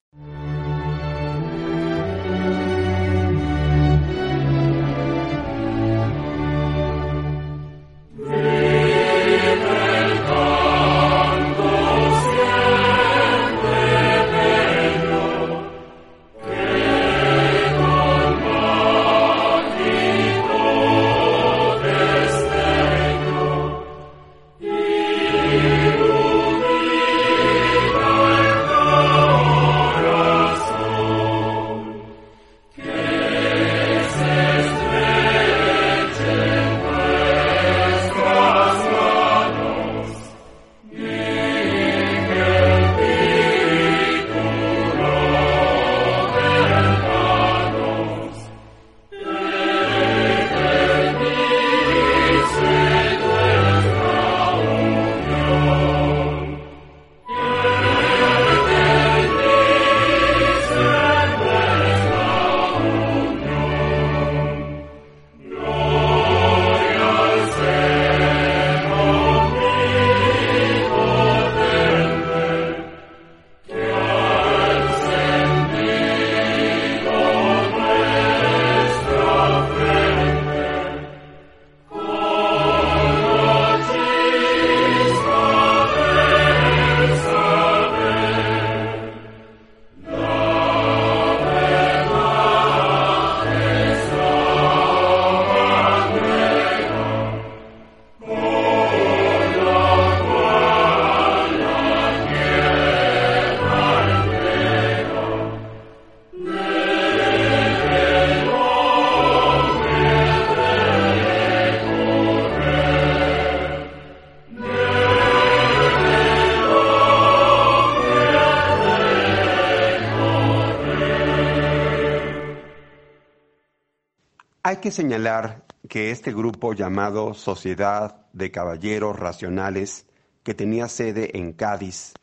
Que señalar que este grupo llamado Sociedad de Caballeros Racionales, que tenía sede en Cádiz,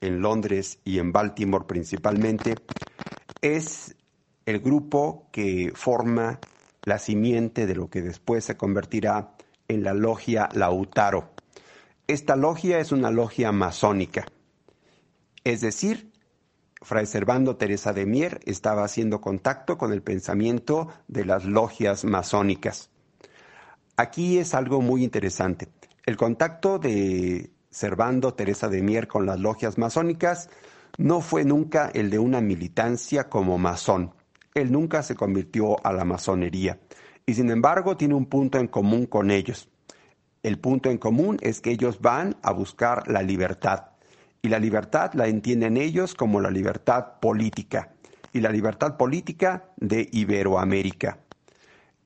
en Londres y en Baltimore principalmente, es el grupo que forma la simiente de lo que después se convertirá en la logia Lautaro. Esta logia es una logia masónica, es decir, Fray Servando Teresa de Mier estaba haciendo contacto con el pensamiento de las logias masónicas. Aquí es algo muy interesante. El contacto de Servando Teresa de Mier con las logias masónicas no fue nunca el de una militancia como masón. Él nunca se convirtió a la masonería y sin embargo tiene un punto en común con ellos. El punto en común es que ellos van a buscar la libertad y la libertad la entienden ellos como la libertad política y la libertad política de Iberoamérica.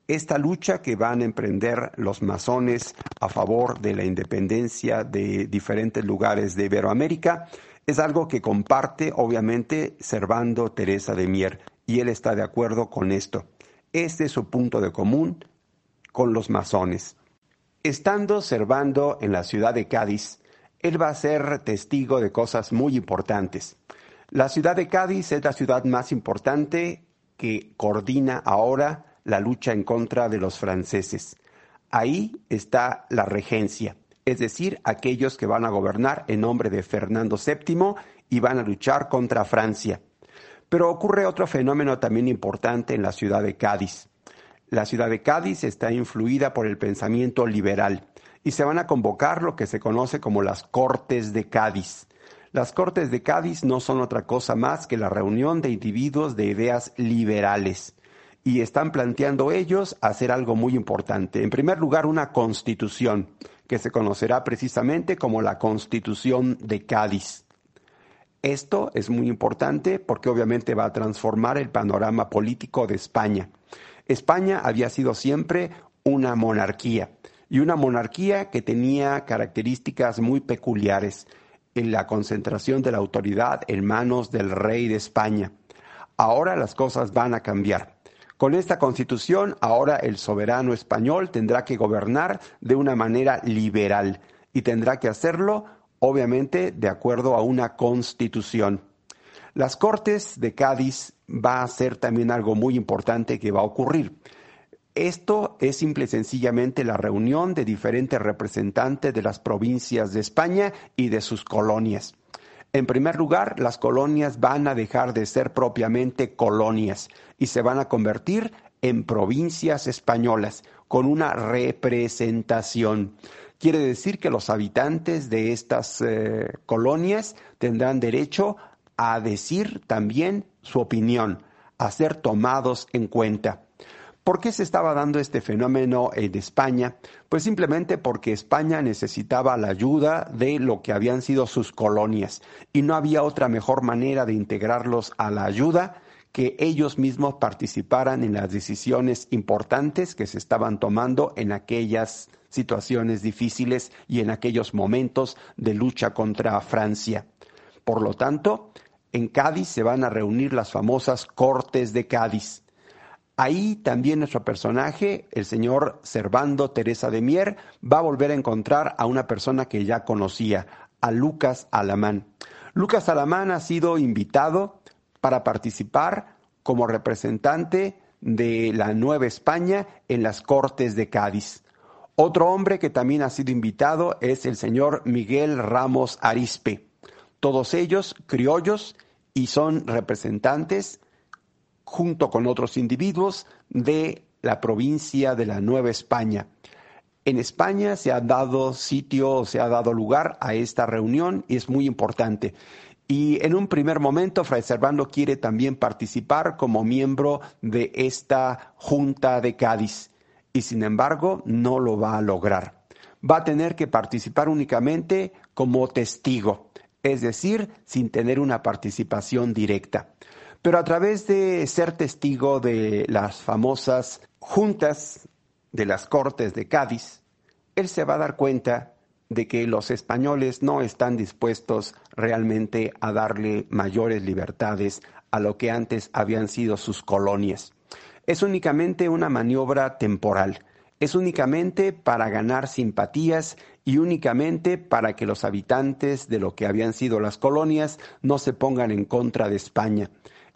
Esta lucha que van a emprender los masones a favor de la independencia de diferentes lugares de Iberoamérica es algo que comparte obviamente Servando Teresa de Mier y él está de acuerdo con esto. Este es su punto de común con los masones. Estando Servando en la ciudad de Cádiz, él va a ser testigo de cosas muy importantes. La ciudad de Cádiz es la ciudad más importante que coordina ahora la lucha en contra de los franceses. Ahí está la regencia, es decir, aquellos que van a gobernar en nombre de Fernando VII y van a luchar contra Francia. Pero ocurre otro fenómeno también importante en la ciudad de Cádiz. La ciudad de Cádiz está influida por el pensamiento liberal y se van a convocar lo que se conoce como las Cortes de Cádiz. Las Cortes de Cádiz no son otra cosa más que la reunión de individuos de ideas liberales y están planteando ellos hacer algo muy importante. En primer lugar, una constitución que se conocerá precisamente como la Constitución de Cádiz. Esto es muy importante porque obviamente va a transformar el panorama político de España. España había sido siempre una monarquía y una monarquía que tenía características muy peculiares en la concentración de la autoridad en manos del rey de España. Ahora las cosas van a cambiar. Con esta constitución, ahora el soberano español tendrá que gobernar de una manera liberal y tendrá que hacerlo obviamente de acuerdo a una constitución. Las Cortes de Cádiz va a ser también algo muy importante que va a ocurrir. Esto es simple y sencillamente la reunión de diferentes representantes de las provincias de España y de sus colonias. En primer lugar, las colonias van a dejar de ser propiamente colonias y se van a convertir en provincias españolas con una representación. Quiere decir que los habitantes de estas eh, colonias tendrán derecho a decir también su opinión, a ser tomados en cuenta. ¿Por qué se estaba dando este fenómeno en España? Pues simplemente porque España necesitaba la ayuda de lo que habían sido sus colonias y no había otra mejor manera de integrarlos a la ayuda que ellos mismos participaran en las decisiones importantes que se estaban tomando en aquellas situaciones difíciles y en aquellos momentos de lucha contra Francia. Por lo tanto, en Cádiz se van a reunir las famosas Cortes de Cádiz Ahí también nuestro personaje, el señor Servando Teresa de Mier, va a volver a encontrar a una persona que ya conocía, a Lucas Alamán. Lucas Alamán ha sido invitado para participar como representante de la Nueva España en las Cortes de Cádiz. Otro hombre que también ha sido invitado es el señor Miguel Ramos Arispe. Todos ellos criollos y son representantes junto con otros individuos de la provincia de la Nueva España. En España se ha dado sitio, se ha dado lugar a esta reunión y es muy importante. Y en un primer momento, Fray Servando quiere también participar como miembro de esta Junta de Cádiz y sin embargo no lo va a lograr. Va a tener que participar únicamente como testigo, es decir, sin tener una participación directa pero a través de ser testigo de las famosas juntas de las Cortes de Cádiz, él se va a dar cuenta de que los españoles no están dispuestos realmente a darle mayores libertades a lo que antes habían sido sus colonias. Es únicamente una maniobra temporal, es únicamente para ganar simpatías y únicamente para que los habitantes de lo que habían sido las colonias no se pongan en contra de España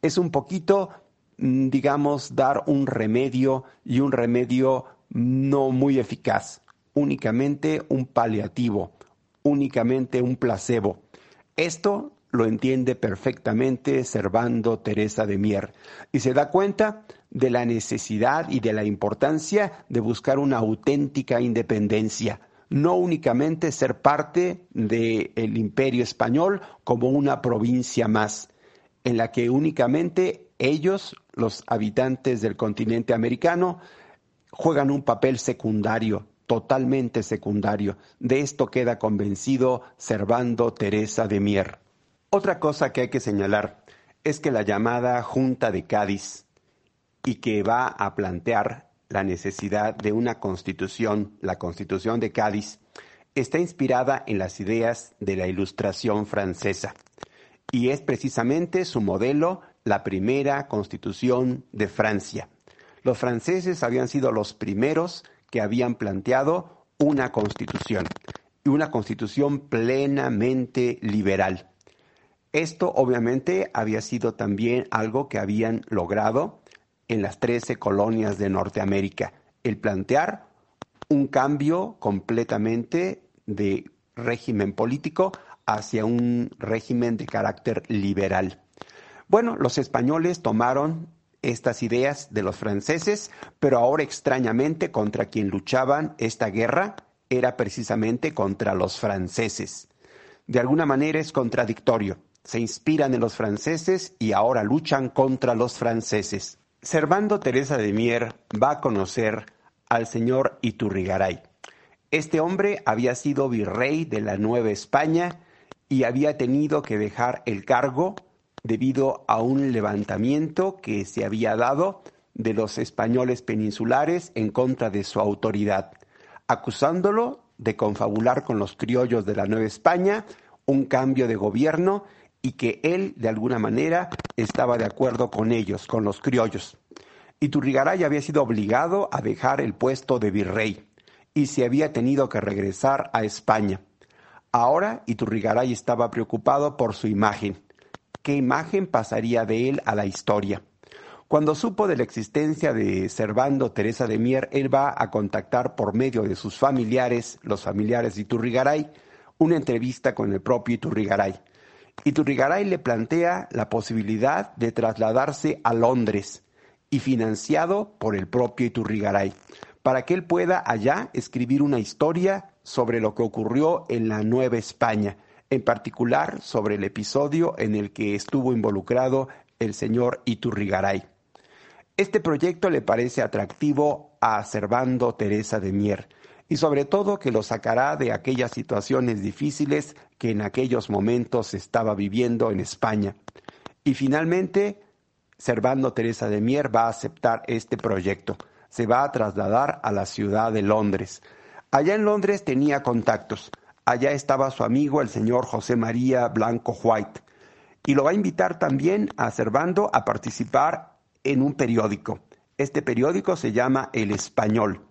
es un poquito, mm, digamos, dar un remedio y un remedio no muy eficaz, únicamente un paliativo, únicamente un placebo. Esto lo entiende perfectamente Servando Teresa de Mier y se da cuenta de la necesidad y de la importancia de buscar una auténtica independencia, no únicamente ser parte del imperio español como una provincia más, en la que únicamente ellos, los habitantes del continente americano, juegan un papel secundario, totalmente secundario. De esto queda convencido Servando Teresa de Mier. Otra cosa que hay que señalar es que la llamada Junta de Cádiz y que va a plantear la necesidad de una constitución, la constitución de Cádiz, está inspirada en las ideas de la Ilustración francesa y es precisamente su modelo la primera constitución de Francia. Los franceses habían sido los primeros que habían planteado una constitución, y una constitución plenamente liberal. Esto obviamente había sido también algo que habían logrado en las 13 colonias de Norteamérica, el plantear un cambio completamente de régimen político hacia un régimen de carácter liberal. Bueno, los españoles tomaron estas ideas de los franceses, pero ahora extrañamente contra quien luchaban esta guerra era precisamente contra los franceses. De alguna manera es contradictorio. Se inspiran en los franceses y ahora luchan contra los franceses. Servando Teresa de Mier va a conocer al señor Iturrigaray. Este hombre había sido virrey de la Nueva España y había tenido que dejar el cargo debido a un levantamiento que se había dado de los españoles peninsulares en contra de su autoridad, acusándolo de confabular con los criollos de la Nueva España un cambio de gobierno y que él de alguna manera estaba de acuerdo con ellos, con los criollos. Iturrigaray había sido obligado a dejar el puesto de virrey y se había tenido que regresar a España. Ahora Iturrigaray estaba preocupado por su imagen. ¿Qué imagen pasaría de él a la historia? Cuando supo de la existencia de Servando Teresa de Mier, él va a contactar por medio de sus familiares, los familiares de Iturrigaray, una entrevista con el propio Iturrigaray. Iturrigaray le plantea la posibilidad de trasladarse a Londres y financiado por el propio Iturrigaray, para que él pueda allá escribir una historia sobre lo que ocurrió en la Nueva España, en particular sobre el episodio en el que estuvo involucrado el señor Iturrigaray. Este proyecto le parece atractivo a Servando Teresa de Mier y sobre todo que lo sacará de aquellas situaciones difíciles que en aquellos momentos estaba viviendo en España. Y finalmente, Servando Teresa de Mier va a aceptar este proyecto. Se va a trasladar a la ciudad de Londres. Allá en Londres tenía contactos. Allá estaba su amigo el señor José María Blanco White. Y lo va a invitar también a Servando a participar en un periódico. Este periódico se llama El Español.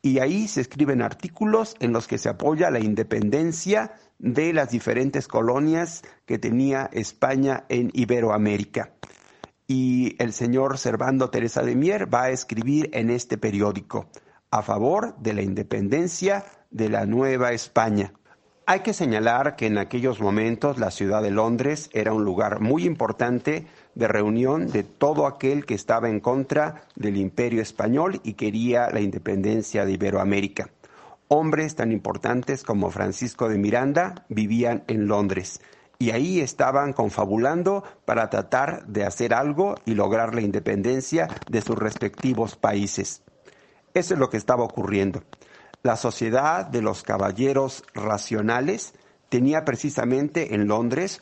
Y ahí se escriben artículos en los que se apoya la independencia de las diferentes colonias que tenía España en Iberoamérica. Y el señor Servando Teresa de Mier va a escribir en este periódico a favor de la independencia de la Nueva España. Hay que señalar que en aquellos momentos la ciudad de Londres era un lugar muy importante de reunión de todo aquel que estaba en contra del imperio español y quería la independencia de Iberoamérica. Hombres tan importantes como Francisco de Miranda vivían en Londres y ahí estaban confabulando para tratar de hacer algo y lograr la independencia de sus respectivos países. Eso es lo que estaba ocurriendo. La sociedad de los caballeros racionales tenía precisamente en Londres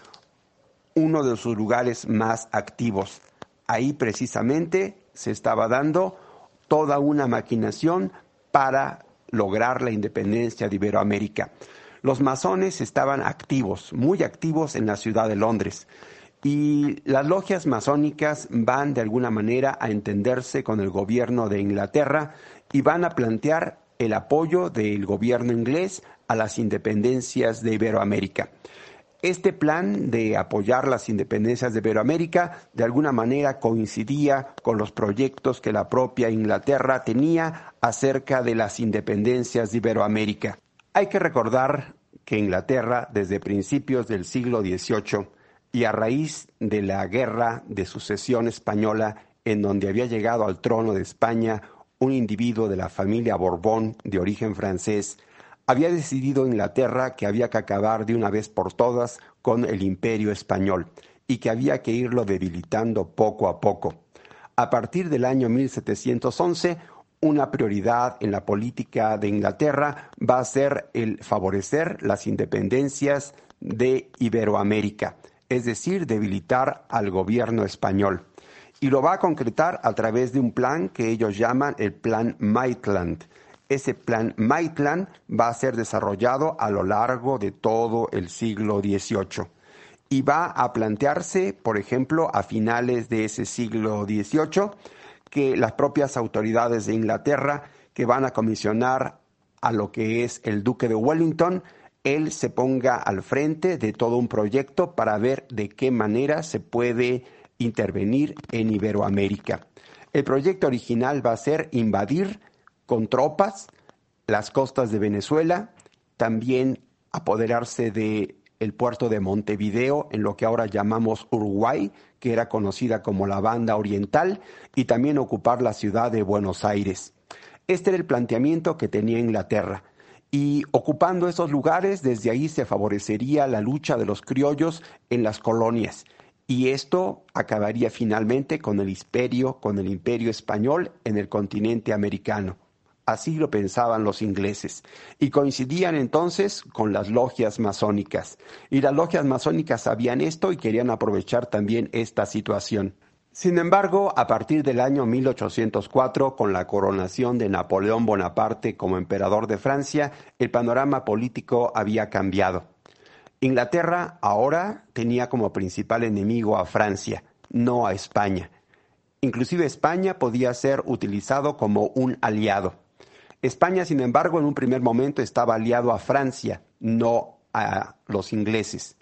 uno de sus lugares más activos. Ahí precisamente se estaba dando toda una maquinación para lograr la independencia de Iberoamérica. Los masones estaban activos, muy activos en la ciudad de Londres. Y las logias masónicas van de alguna manera a entenderse con el gobierno de Inglaterra y van a plantear el apoyo del gobierno inglés a las independencias de Iberoamérica. Este plan de apoyar las independencias de Iberoamérica de alguna manera coincidía con los proyectos que la propia Inglaterra tenía acerca de las independencias de Iberoamérica. Hay que recordar que Inglaterra desde principios del siglo XVIII y a raíz de la guerra de sucesión española en donde había llegado al trono de España un individuo de la familia Borbón de origen francés, había decidido Inglaterra que había que acabar de una vez por todas con el imperio español y que había que irlo debilitando poco a poco. A partir del año 1711, una prioridad en la política de Inglaterra va a ser el favorecer las independencias de Iberoamérica, es decir, debilitar al gobierno español y lo va a concretar a través de un plan que ellos llaman el Plan Maitland. Ese plan Maitland va a ser desarrollado a lo largo de todo el siglo XVIII y va a plantearse, por ejemplo, a finales de ese siglo XVIII, que las propias autoridades de Inglaterra que van a comisionar a lo que es el duque de Wellington, él se ponga al frente de todo un proyecto para ver de qué manera se puede intervenir en Iberoamérica. El proyecto original va a ser invadir con tropas las costas de Venezuela, también apoderarse de el puerto de Montevideo, en lo que ahora llamamos Uruguay, que era conocida como la Banda Oriental, y también ocupar la ciudad de Buenos Aires. Este era el planteamiento que tenía Inglaterra. Y ocupando esos lugares, desde ahí se favorecería la lucha de los criollos en las colonias y esto acabaría finalmente con el imperio, con el imperio español en el continente americano. Así lo pensaban los ingleses y coincidían entonces con las logias masónicas. Y las logias masónicas sabían esto y querían aprovechar también esta situación. Sin embargo, a partir del año 1804, con la coronación de Napoleón Bonaparte como emperador de Francia, el panorama político había cambiado. Inglaterra ahora tenía como principal enemigo a Francia, no a España. Inclusive España podía ser utilizado como un aliado. España, sin embargo, en un primer momento estaba aliado a Francia, no a los ingleses.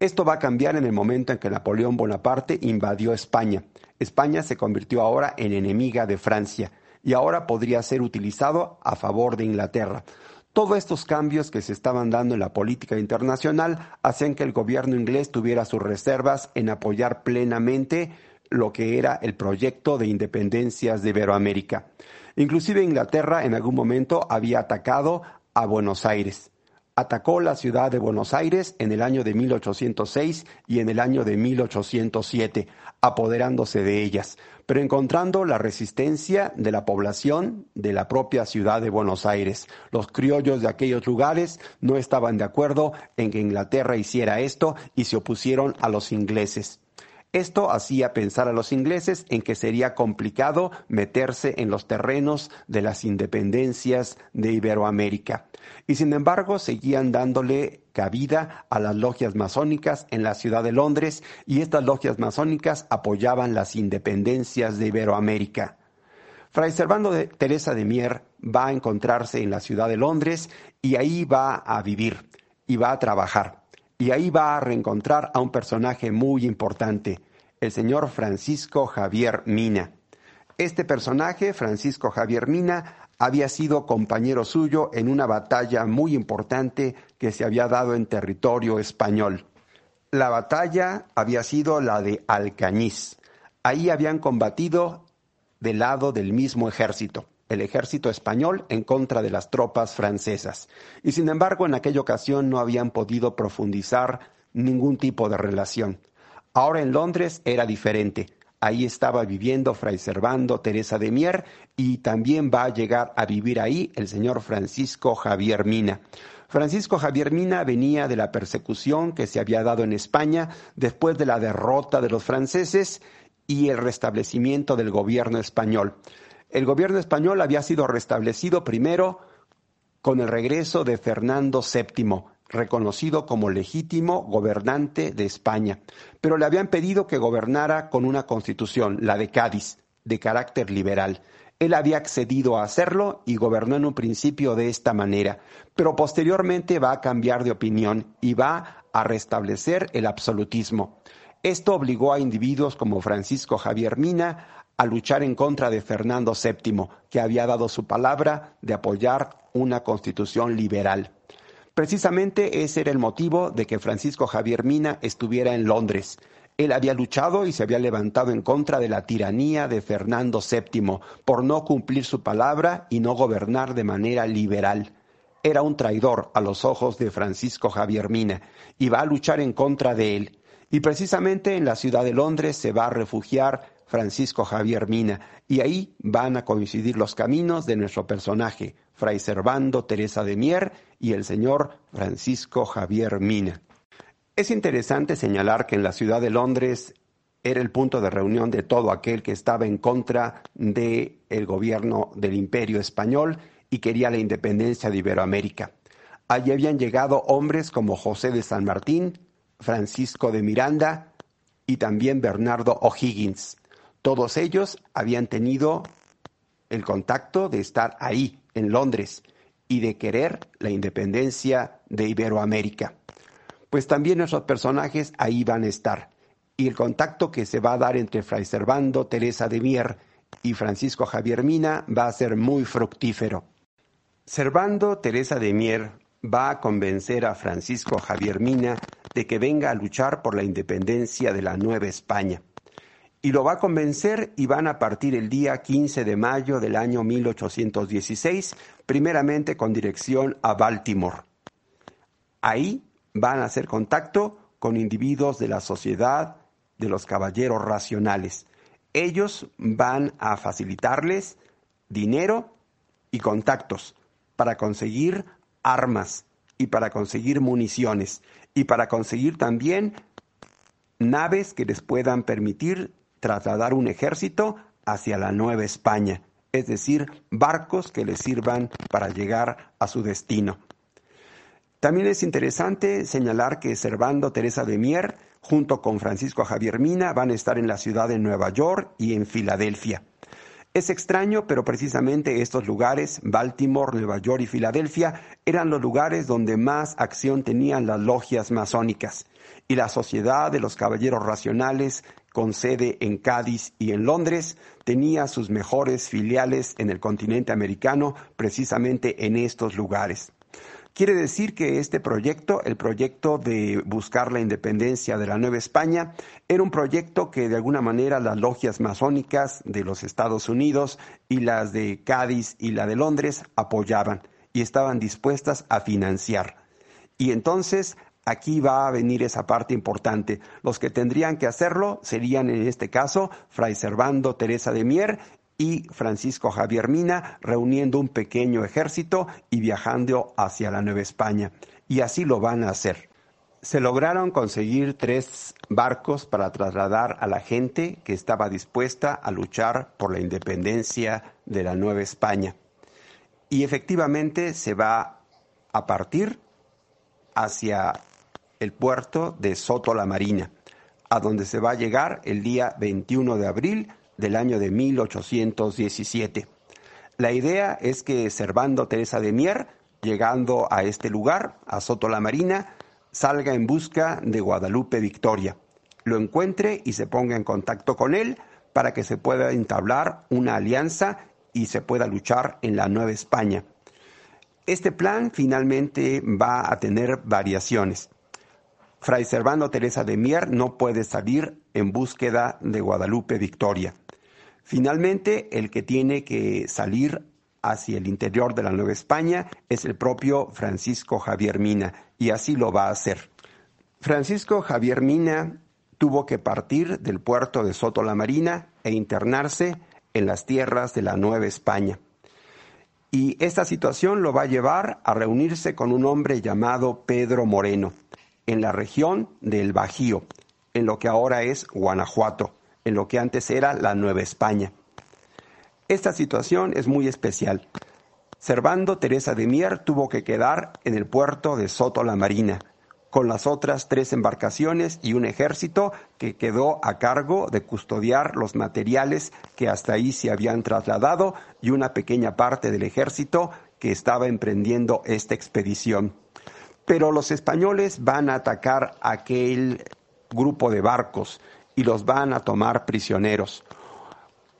Esto va a cambiar en el momento en que Napoleón Bonaparte invadió España. España se convirtió ahora en enemiga de Francia y ahora podría ser utilizado a favor de Inglaterra. Todos estos cambios que se estaban dando en la política internacional hacían que el gobierno inglés tuviera sus reservas en apoyar plenamente lo que era el proyecto de independencias de Iberoamérica. Inclusive Inglaterra en algún momento había atacado a Buenos Aires. Atacó la ciudad de Buenos Aires en el año de 1806 y en el año de 1807, apoderándose de ellas, pero encontrando la resistencia de la población de la propia ciudad de Buenos Aires. Los criollos de aquellos lugares no estaban de acuerdo en que Inglaterra hiciera esto y se opusieron a los ingleses. Esto hacía pensar a los ingleses en que sería complicado meterse en los terrenos de las independencias de Iberoamérica. Y sin embargo seguían dándole cabida a las logias masónicas en la ciudad de Londres y estas logias masónicas apoyaban las independencias de Iberoamérica. Fray Servando Teresa de Mier va a encontrarse en la ciudad de Londres y ahí va a vivir y va a trabajar y ahí va a reencontrar a un personaje muy importante, el señor Francisco Javier Mina. Este personaje, Francisco Javier Mina, había sido compañero suyo en una batalla muy importante que se había dado en territorio español. La batalla había sido la de Alcañiz. Ahí habían combatido del lado del mismo ejército el ejército español en contra de las tropas francesas. Y sin embargo, en aquella ocasión no habían podido profundizar ningún tipo de relación. Ahora en Londres era diferente. Ahí estaba viviendo Fray Servando Teresa de Mier y también va a llegar a vivir ahí el señor Francisco Javier Mina. Francisco Javier Mina venía de la persecución que se había dado en España después de la derrota de los franceses y el restablecimiento del gobierno español. El gobierno español había sido restablecido primero con el regreso de Fernando VII, reconocido como legítimo gobernante de España, pero le habían pedido que gobernara con una constitución, la de Cádiz, de carácter liberal. Él había accedido a hacerlo y gobernó en un principio de esta manera, pero posteriormente va a cambiar de opinión y va a restablecer el absolutismo. Esto obligó a individuos como Francisco Javier Mina a luchar en contra de Fernando VII, que había dado su palabra de apoyar una constitución liberal. Precisamente ese era el motivo de que Francisco Javier Mina estuviera en Londres. Él había luchado y se había levantado en contra de la tiranía de Fernando VII por no cumplir su palabra y no gobernar de manera liberal. Era un traidor a los ojos de Francisco Javier Mina y va a luchar en contra de él. Y precisamente en la ciudad de Londres se va a refugiar Francisco Javier Mina, y ahí van a coincidir los caminos de nuestro personaje, Fray Servando Teresa de Mier y el señor Francisco Javier Mina. Es interesante señalar que en la ciudad de Londres era el punto de reunión de todo aquel que estaba en contra del el gobierno del imperio español y quería la independencia de Iberoamérica. Allí habían llegado hombres como José de San Martín, Francisco de Miranda y también Bernardo O'Higgins. Todos ellos habían tenido el contacto de estar ahí, en Londres, y de querer la independencia de Iberoamérica. Pues también nuestros personajes ahí van a estar. Y el contacto que se va a dar entre Fray Servando, Teresa de Mier y Francisco Javier Mina va a ser muy fructífero. Servando Teresa de Mier va a convencer a Francisco Javier Mina de que venga a luchar por la independencia de la Nueva España y lo va a convencer y van a partir el día 15 de mayo del año 1816, primeramente con dirección a Baltimore. Ahí van a hacer contacto con individuos de la sociedad de los caballeros racionales. Ellos van a facilitarles dinero y contactos para conseguir armas y para conseguir municiones y para conseguir también naves que les puedan permitir trasladar un ejército hacia la Nueva España, es decir, barcos que les sirvan para llegar a su destino. También es interesante señalar que Servando Teresa de Mier, junto con Francisco Javier Mina, van a estar en la ciudad de Nueva York y en Filadelfia. Es extraño, pero precisamente estos lugares, Baltimore, Nueva York y Filadelfia, eran los lugares donde más acción tenían las logias masónicas, y la Sociedad de los Caballeros Racionales, con sede en Cádiz y en Londres, tenía sus mejores filiales en el continente americano, precisamente en estos lugares. Quiere decir que este proyecto, el proyecto de buscar la independencia de la Nueva España, era un proyecto que de alguna manera las logias masónicas de los Estados Unidos y las de Cádiz y la de Londres apoyaban y estaban dispuestas a financiar. Y entonces aquí va a venir esa parte importante. Los que tendrían que hacerlo serían en este caso Fray Servando Teresa de Mier y Francisco Javier Mina reuniendo un pequeño ejército y viajando hacia la Nueva España. Y así lo van a hacer. Se lograron conseguir tres barcos para trasladar a la gente que estaba dispuesta a luchar por la independencia de la Nueva España. Y efectivamente se va a partir hacia el puerto de Soto la Marina, a donde se va a llegar el día 21 de abril del año de 1817. La idea es que Servando Teresa de Mier, llegando a este lugar, a Soto la Marina, salga en busca de Guadalupe Victoria, lo encuentre y se ponga en contacto con él para que se pueda entablar una alianza y se pueda luchar en la Nueva España. Este plan finalmente va a tener variaciones. Fray Servando Teresa de Mier no puede salir en búsqueda de Guadalupe Victoria. Finalmente, el que tiene que salir hacia el interior de la Nueva España es el propio Francisco Javier Mina, y así lo va a hacer. Francisco Javier Mina tuvo que partir del puerto de Soto la Marina e internarse en las tierras de la Nueva España. Y esta situación lo va a llevar a reunirse con un hombre llamado Pedro Moreno, en la región del Bajío, en lo que ahora es Guanajuato en lo que antes era la Nueva España. Esta situación es muy especial. Servando Teresa de Mier tuvo que quedar en el puerto de Soto la Marina, con las otras tres embarcaciones y un ejército que quedó a cargo de custodiar los materiales que hasta ahí se habían trasladado y una pequeña parte del ejército que estaba emprendiendo esta expedición. Pero los españoles van a atacar aquel grupo de barcos y los van a tomar prisioneros.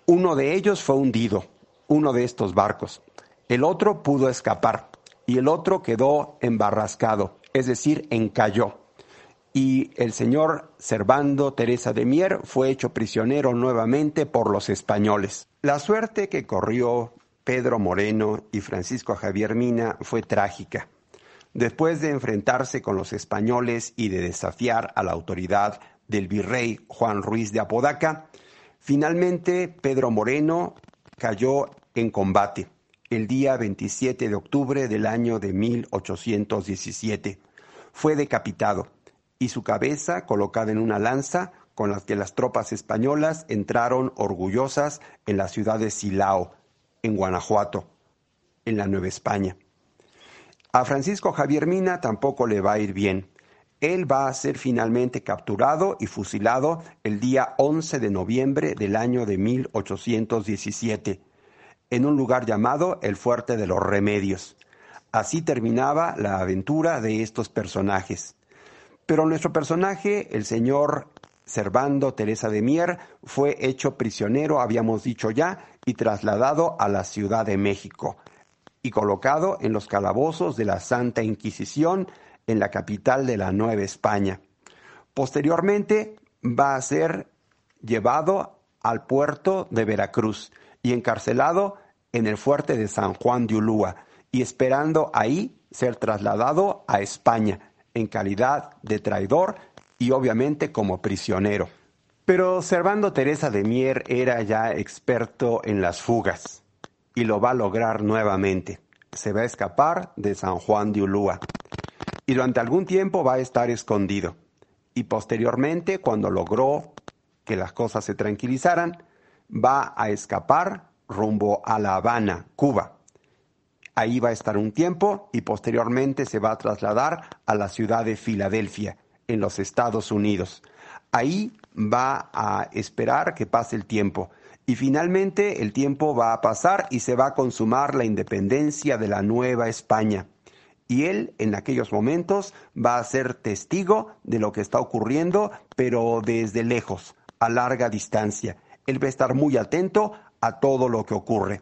Uno de ellos fue hundido, uno de estos barcos. El otro pudo escapar y el otro quedó embarrascado, es decir, encalló. Y el señor Servando Teresa de Mier fue hecho prisionero nuevamente por los españoles. La suerte que corrió Pedro Moreno y Francisco Javier Mina fue trágica. Después de enfrentarse con los españoles y de desafiar a la autoridad del virrey Juan Ruiz de Apodaca. Finalmente, Pedro Moreno cayó en combate el día 27 de octubre del año de 1817. Fue decapitado y su cabeza colocada en una lanza con la que las tropas españolas entraron orgullosas en la ciudad de Silao, en Guanajuato, en la Nueva España. A Francisco Javier Mina tampoco le va a ir bien. Él va a ser finalmente capturado y fusilado el día 11 de noviembre del año de 1817, en un lugar llamado el Fuerte de los Remedios. Así terminaba la aventura de estos personajes. Pero nuestro personaje, el señor Servando Teresa de Mier, fue hecho prisionero, habíamos dicho ya, y trasladado a la Ciudad de México, y colocado en los calabozos de la Santa Inquisición en la capital de la Nueva España. Posteriormente va a ser llevado al puerto de Veracruz y encarcelado en el fuerte de San Juan de Ulúa y esperando ahí ser trasladado a España en calidad de traidor y obviamente como prisionero. Pero Servando Teresa de Mier era ya experto en las fugas y lo va a lograr nuevamente. Se va a escapar de San Juan de Ulúa y durante algún tiempo va a estar escondido. Y posteriormente, cuando logró que las cosas se tranquilizaran, va a escapar rumbo a La Habana, Cuba. Ahí va a estar un tiempo y posteriormente se va a trasladar a la ciudad de Filadelfia, en los Estados Unidos. Ahí va a esperar que pase el tiempo Y finalmente el tiempo va a pasar y se va a consumar la independencia de la Nueva España. Y él en aquellos momentos va a ser testigo de lo que está ocurriendo, pero desde lejos, a larga distancia. Él va a estar muy atento a todo lo que ocurre.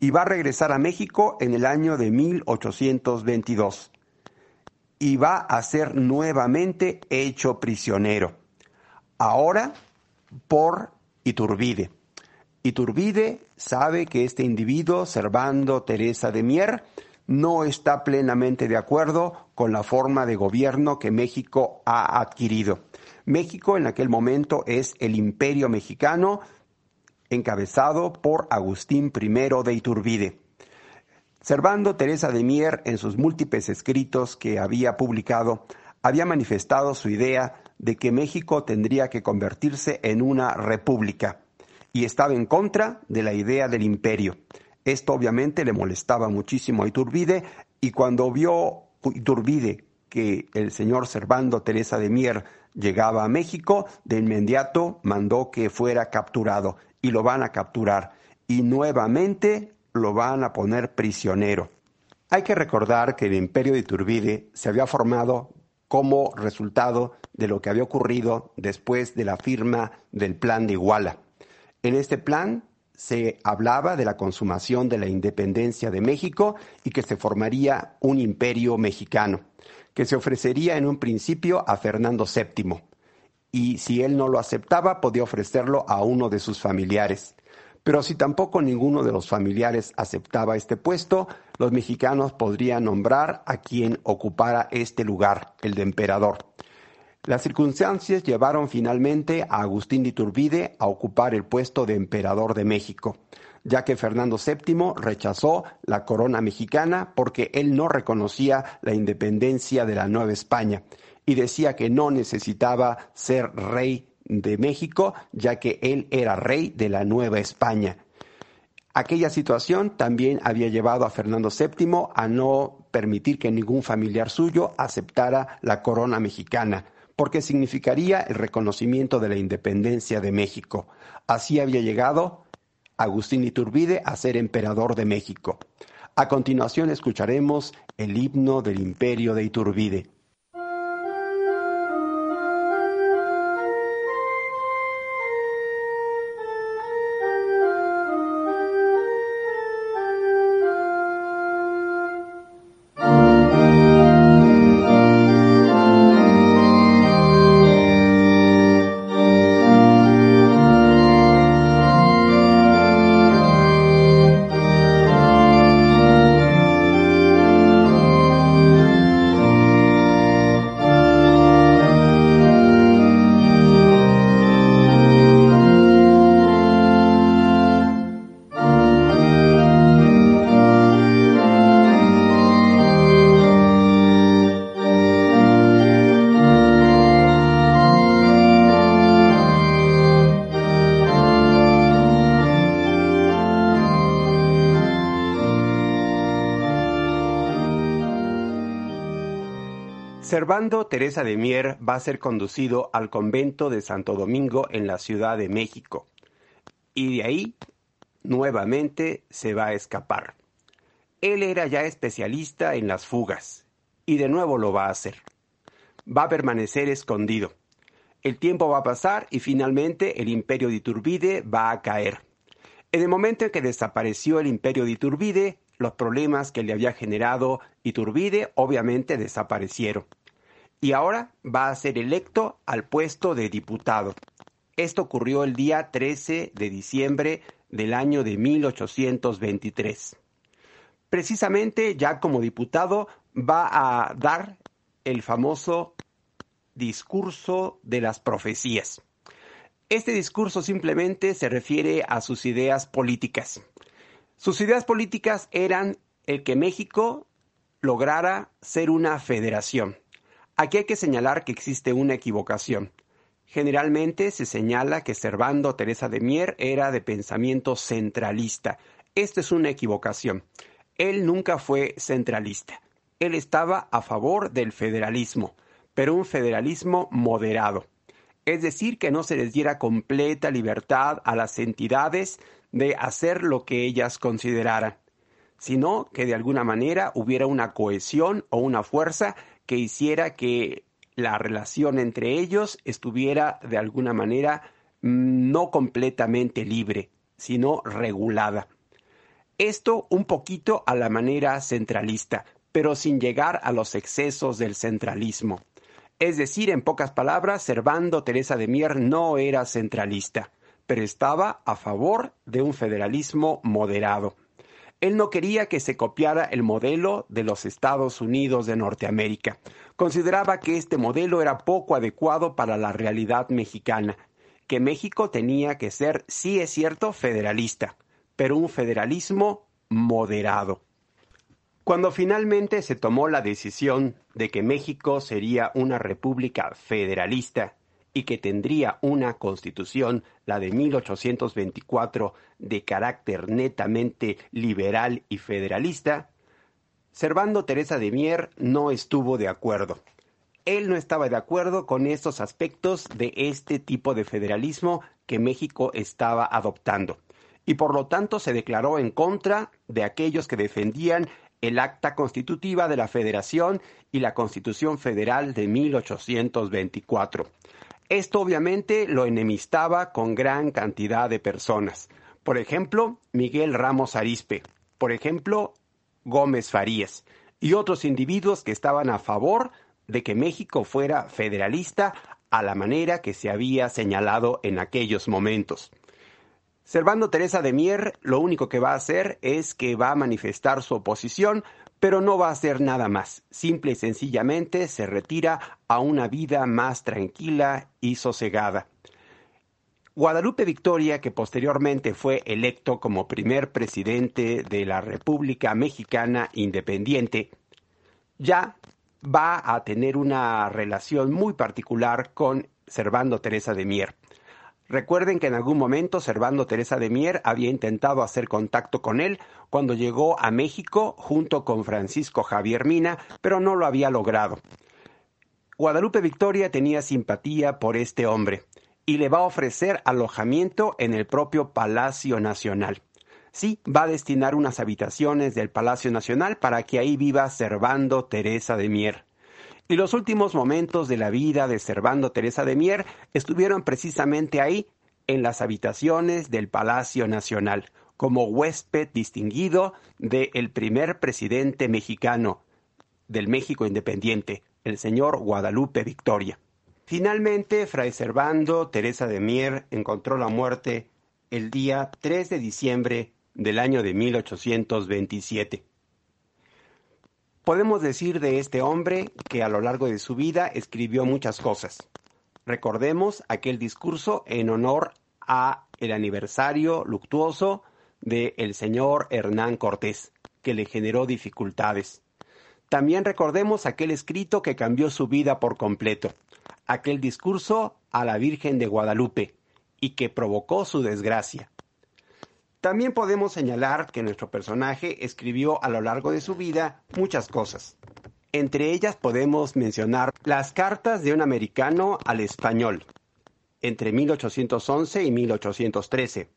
Y va a regresar a México en el año de 1822. Y va a ser nuevamente hecho prisionero. Ahora por Iturbide. Iturbide sabe que este individuo, Servando Teresa de Mier, no está plenamente de acuerdo con la forma de gobierno que México ha adquirido. México en aquel momento es el imperio mexicano encabezado por Agustín I de Iturbide. Servando Teresa de Mier en sus múltiples escritos que había publicado, había manifestado su idea de que México tendría que convertirse en una república y estaba en contra de la idea del imperio. Esto obviamente le molestaba muchísimo a Iturbide y cuando vio Iturbide que el señor Servando Teresa de Mier llegaba a México, de inmediato mandó que fuera capturado y lo van a capturar y nuevamente lo van a poner prisionero. Hay que recordar que el imperio de Iturbide se había formado como resultado de lo que había ocurrido después de la firma del Plan de Iguala. En este plan se hablaba de la consumación de la independencia de México y que se formaría un imperio mexicano, que se ofrecería en un principio a Fernando VII, y si él no lo aceptaba podía ofrecerlo a uno de sus familiares. Pero si tampoco ninguno de los familiares aceptaba este puesto, los mexicanos podrían nombrar a quien ocupara este lugar, el de emperador. Las circunstancias llevaron finalmente a Agustín de Iturbide a ocupar el puesto de emperador de México, ya que Fernando VII rechazó la corona mexicana porque él no reconocía la independencia de la Nueva España y decía que no necesitaba ser rey de México, ya que él era rey de la Nueva España. Aquella situación también había llevado a Fernando VII a no permitir que ningún familiar suyo aceptara la corona mexicana, porque significaría el reconocimiento de la independencia de México. Así había llegado Agustín Iturbide a ser emperador de México. A continuación escucharemos el himno del imperio de Iturbide. Teresa de Mier va a ser conducido al convento de Santo Domingo en la Ciudad de México y de ahí nuevamente se va a escapar. Él era ya especialista en las fugas y de nuevo lo va a hacer. Va a permanecer escondido. El tiempo va a pasar y finalmente el imperio de Iturbide va a caer. En el momento en que desapareció el imperio de Iturbide, los problemas que le había generado Iturbide obviamente desaparecieron y ahora va a ser electo al puesto de diputado. Esto ocurrió el día 13 de diciembre del año de 1823. Precisamente ya como diputado va a dar el famoso discurso de las profecías. Este discurso simplemente se refiere a sus ideas políticas. Sus ideas políticas eran el que México lograra ser una federación Aquí hay que señalar que existe una equivocación. Generalmente se señala que Servando Teresa de Mier era de pensamiento centralista. Esta es una equivocación. Él nunca fue centralista. Él estaba a favor del federalismo, pero un federalismo moderado. es decir, que no se les diera completa libertad a las entidades de hacer lo que ellas consideraran, sino que de alguna manera hubiera una cohesión o una fuerza que hiciera que la relación entre ellos estuviera de alguna manera mm, no completamente libre, sino regulada. Esto un poquito a la manera centralista, pero sin llegar a los excesos del centralismo. Es decir, en pocas palabras, Servando Teresa de Mier no era centralista, pero estaba a favor de un federalismo moderado. Él no quería que se copiara el modelo de los Estados Unidos de Norteamérica. Consideraba que este modelo era poco adecuado para la realidad mexicana, que México tenía que ser, sí es cierto, federalista, pero un federalismo moderado. Cuando finalmente se tomó la decisión de que México sería una república federalista y que tendría una constitución, la de 1824, de carácter netamente liberal y federalista, Servando Teresa de Mier no estuvo de acuerdo. Él no estaba de acuerdo con estos aspectos de este tipo de federalismo que México estaba adoptando y por lo tanto se declaró en contra de aquellos que defendían el acta constitutiva de la Federación y la Constitución Federal de 1824. Esto obviamente lo enemistaba con gran cantidad de personas. Por ejemplo, Miguel Ramos Arispe, por ejemplo, Gómez Farías y otros individuos que estaban a favor de que México fuera federalista a la manera que se había señalado en aquellos momentos. Servando Teresa de Mier lo único que va a hacer es que va a manifestar su oposición, pero no va a hacer nada más. Simple y sencillamente se retira a una vida más tranquila y sosegada. Guadalupe Victoria, que posteriormente fue electo como primer presidente de la República Mexicana Independiente, ya va a tener una relación muy particular con Servando Teresa de Mier. Recuerden que en algún momento Servando Teresa de Mier había intentado hacer contacto con él cuando llegó a México junto con Francisco Javier Mina, pero no lo había logrado. Guadalupe Victoria tenía simpatía por este hombre y le va a ofrecer alojamiento en el propio Palacio Nacional. Sí, va a destinar unas habitaciones del Palacio Nacional para que ahí viva Servando Teresa de Mier. Y los últimos momentos de la vida de Servando Teresa de Mier estuvieron precisamente ahí, en las habitaciones del Palacio Nacional, como huésped distinguido del primer presidente mexicano del México independiente, el señor Guadalupe Victoria. Finalmente, Fray Servando Teresa de Mier encontró la muerte el día 3 de diciembre del año de 1827. Podemos decir de este hombre que a lo largo de su vida escribió muchas cosas. Recordemos aquel discurso en honor a el aniversario luctuoso del el señor Hernán Cortés, que le generó dificultades. También recordemos aquel escrito que cambió su vida por completo, aquel discurso a la Virgen de Guadalupe, y que provocó su desgracia. También podemos señalar que nuestro personaje escribió a lo largo de su vida muchas cosas. Entre ellas podemos mencionar las cartas de un americano al español, entre 1811 y 1813.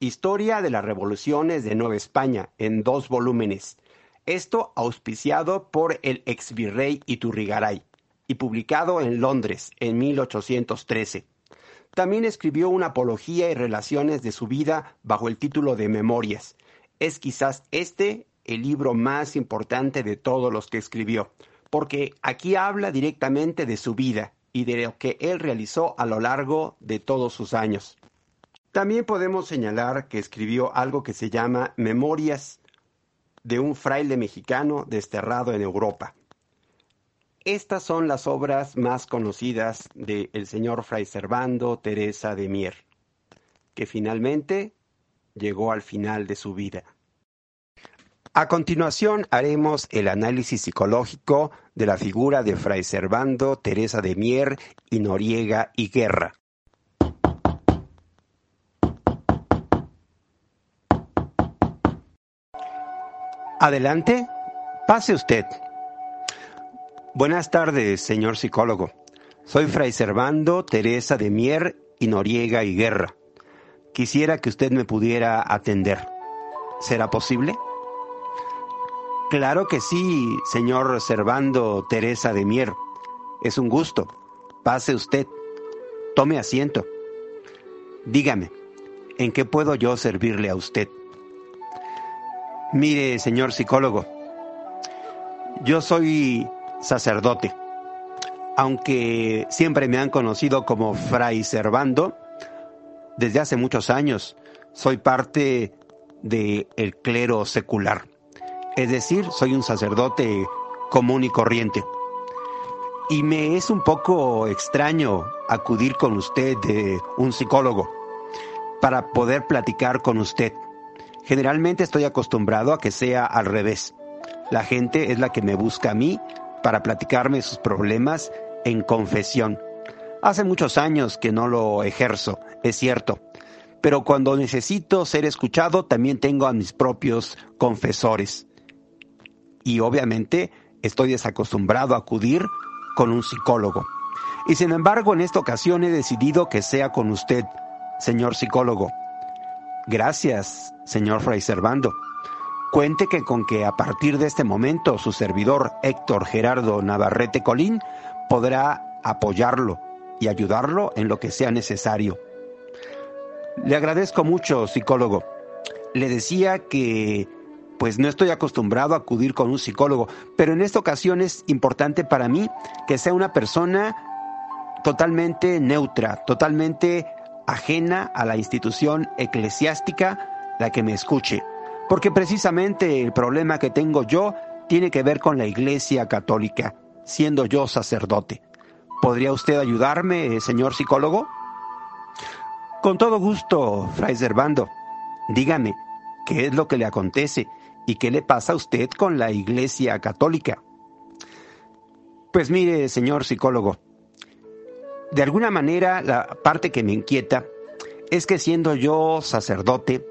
Historia de las revoluciones de Nueva España, en dos volúmenes. Esto auspiciado por el ex virrey Iturrigaray y publicado en Londres en 1813. También escribió una apología y relaciones de su vida bajo el título de Memorias. Es quizás este el libro más importante de todos los que escribió, porque aquí habla directamente de su vida y de lo que él realizó a lo largo de todos sus años. También podemos señalar que escribió algo que se llama Memorias de un fraile mexicano desterrado en Europa. Estas son las obras más conocidas del señor Fray Servando Teresa de Mier, que finalmente llegó al final de su vida. A continuación haremos el análisis psicológico de la figura de Fray Servando Teresa de Mier y Noriega y Guerra. Adelante, pase usted. Buenas tardes, señor psicólogo. Soy Fray Servando, Teresa de Mier y Noriega y Guerra. Quisiera que usted me pudiera atender. ¿Será posible? Claro que sí, señor Servando Teresa de Mier. Es un gusto. Pase usted. Tome asiento. Dígame, ¿en qué puedo yo servirle a usted? Mire, señor psicólogo, yo soy sacerdote. Aunque siempre me han conocido como Fray Servando, desde hace muchos años soy parte del el clero secular. Es decir, soy un sacerdote común y corriente. Y me es un poco extraño acudir con usted de un psicólogo para poder platicar con usted. Generalmente estoy acostumbrado a que sea al revés. La gente es la que me busca a mí para platicarme sus problemas en confesión. Hace muchos años que no lo ejerzo, es cierto, pero cuando necesito ser escuchado también tengo a mis propios confesores. Y obviamente estoy desacostumbrado a acudir con un psicólogo. Y sin embargo, en esta ocasión he decidido que sea con usted, señor psicólogo. Gracias, señor Fray Servando. Cuente que con que a partir de este momento su servidor Héctor Gerardo Navarrete Colín podrá apoyarlo y ayudarlo en lo que sea necesario. Le agradezco mucho, psicólogo. Le decía que pues no estoy acostumbrado a acudir con un psicólogo, pero en esta ocasión es importante para mí que sea una persona totalmente neutra, totalmente ajena a la institución eclesiástica la que me escuche. Porque precisamente el problema que tengo yo tiene que ver con la Iglesia Católica, siendo yo sacerdote. ¿Podría usted ayudarme, señor psicólogo? Con todo gusto, Fray Servando. Dígame, ¿qué es lo que le acontece? ¿Y qué le pasa a usted con la Iglesia Católica? Pues mire, señor psicólogo, de alguna manera la parte que me inquieta es que siendo yo sacerdote,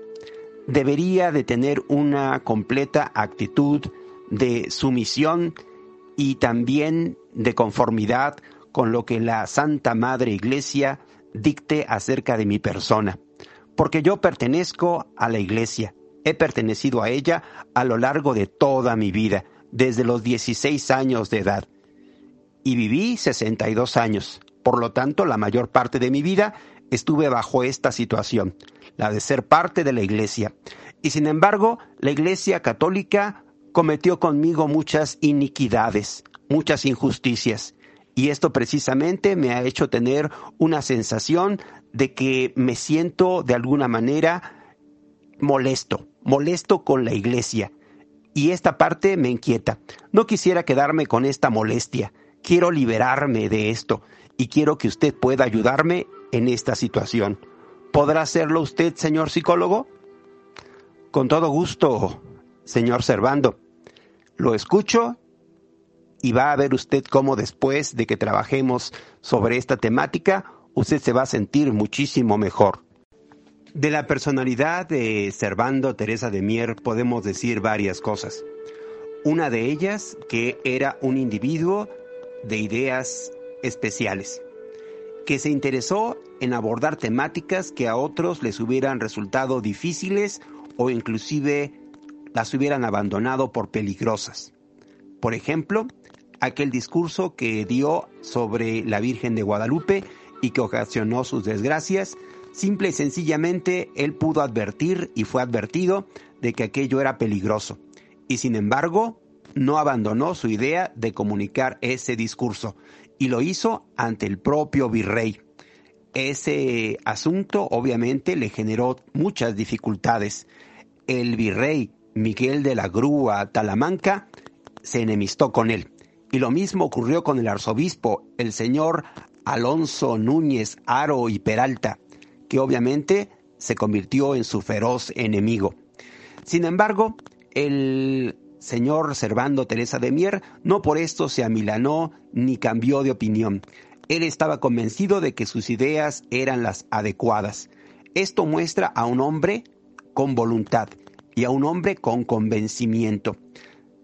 debería de tener una completa actitud de sumisión y también de conformidad con lo que la Santa Madre Iglesia dicte acerca de mi persona, porque yo pertenezco a la Iglesia He pertenecido a ella a lo largo de toda mi vida, desde los 16 años de edad. Y viví 62 años. Por lo tanto, la mayor parte de mi vida estuve bajo esta situación, la de ser parte de la Iglesia. Y sin embargo, la Iglesia católica cometió conmigo muchas iniquidades, muchas injusticias. Y esto precisamente me ha hecho tener una sensación de que me siento de alguna manera molesto, molesto con la iglesia. Y esta parte me inquieta. No quisiera quedarme con esta molestia. Quiero liberarme de esto y quiero que usted pueda ayudarme en esta situación. ¿Podrá hacerlo usted, señor psicólogo? Con todo gusto, señor Servando. Lo escucho y va a ver usted cómo después de que trabajemos sobre esta temática, usted se va a sentir muchísimo mejor. De la personalidad de Servando Teresa de Mier podemos decir varias cosas. Una de ellas que era un individuo de ideas especiales, que se interesó en abordar temáticas que a otros les hubieran resultado difíciles o inclusive las hubieran abandonado por peligrosas. Por ejemplo, aquel discurso que dio sobre la Virgen de Guadalupe y que ocasionó sus desgracias, Simple y sencillamente él pudo advertir y fue advertido de que aquello era peligroso. Y sin embargo, no abandonó su idea de comunicar ese discurso y lo hizo ante el propio virrey. Ese asunto obviamente le generó muchas dificultades. El virrey Miguel de la Grúa Talamanca se enemistó con él. Y lo mismo ocurrió con el arzobispo, el señor Alonso Núñez Aro y Peralta, que obviamente se convirtió en su feroz enemigo. Sin embargo, el señor Servando Teresa de Mier no por esto se amilanó ni cambió de opinión. Él estaba convencido de que sus ideas eran las adecuadas. Esto muestra a un hombre con voluntad y a un hombre con convencimiento.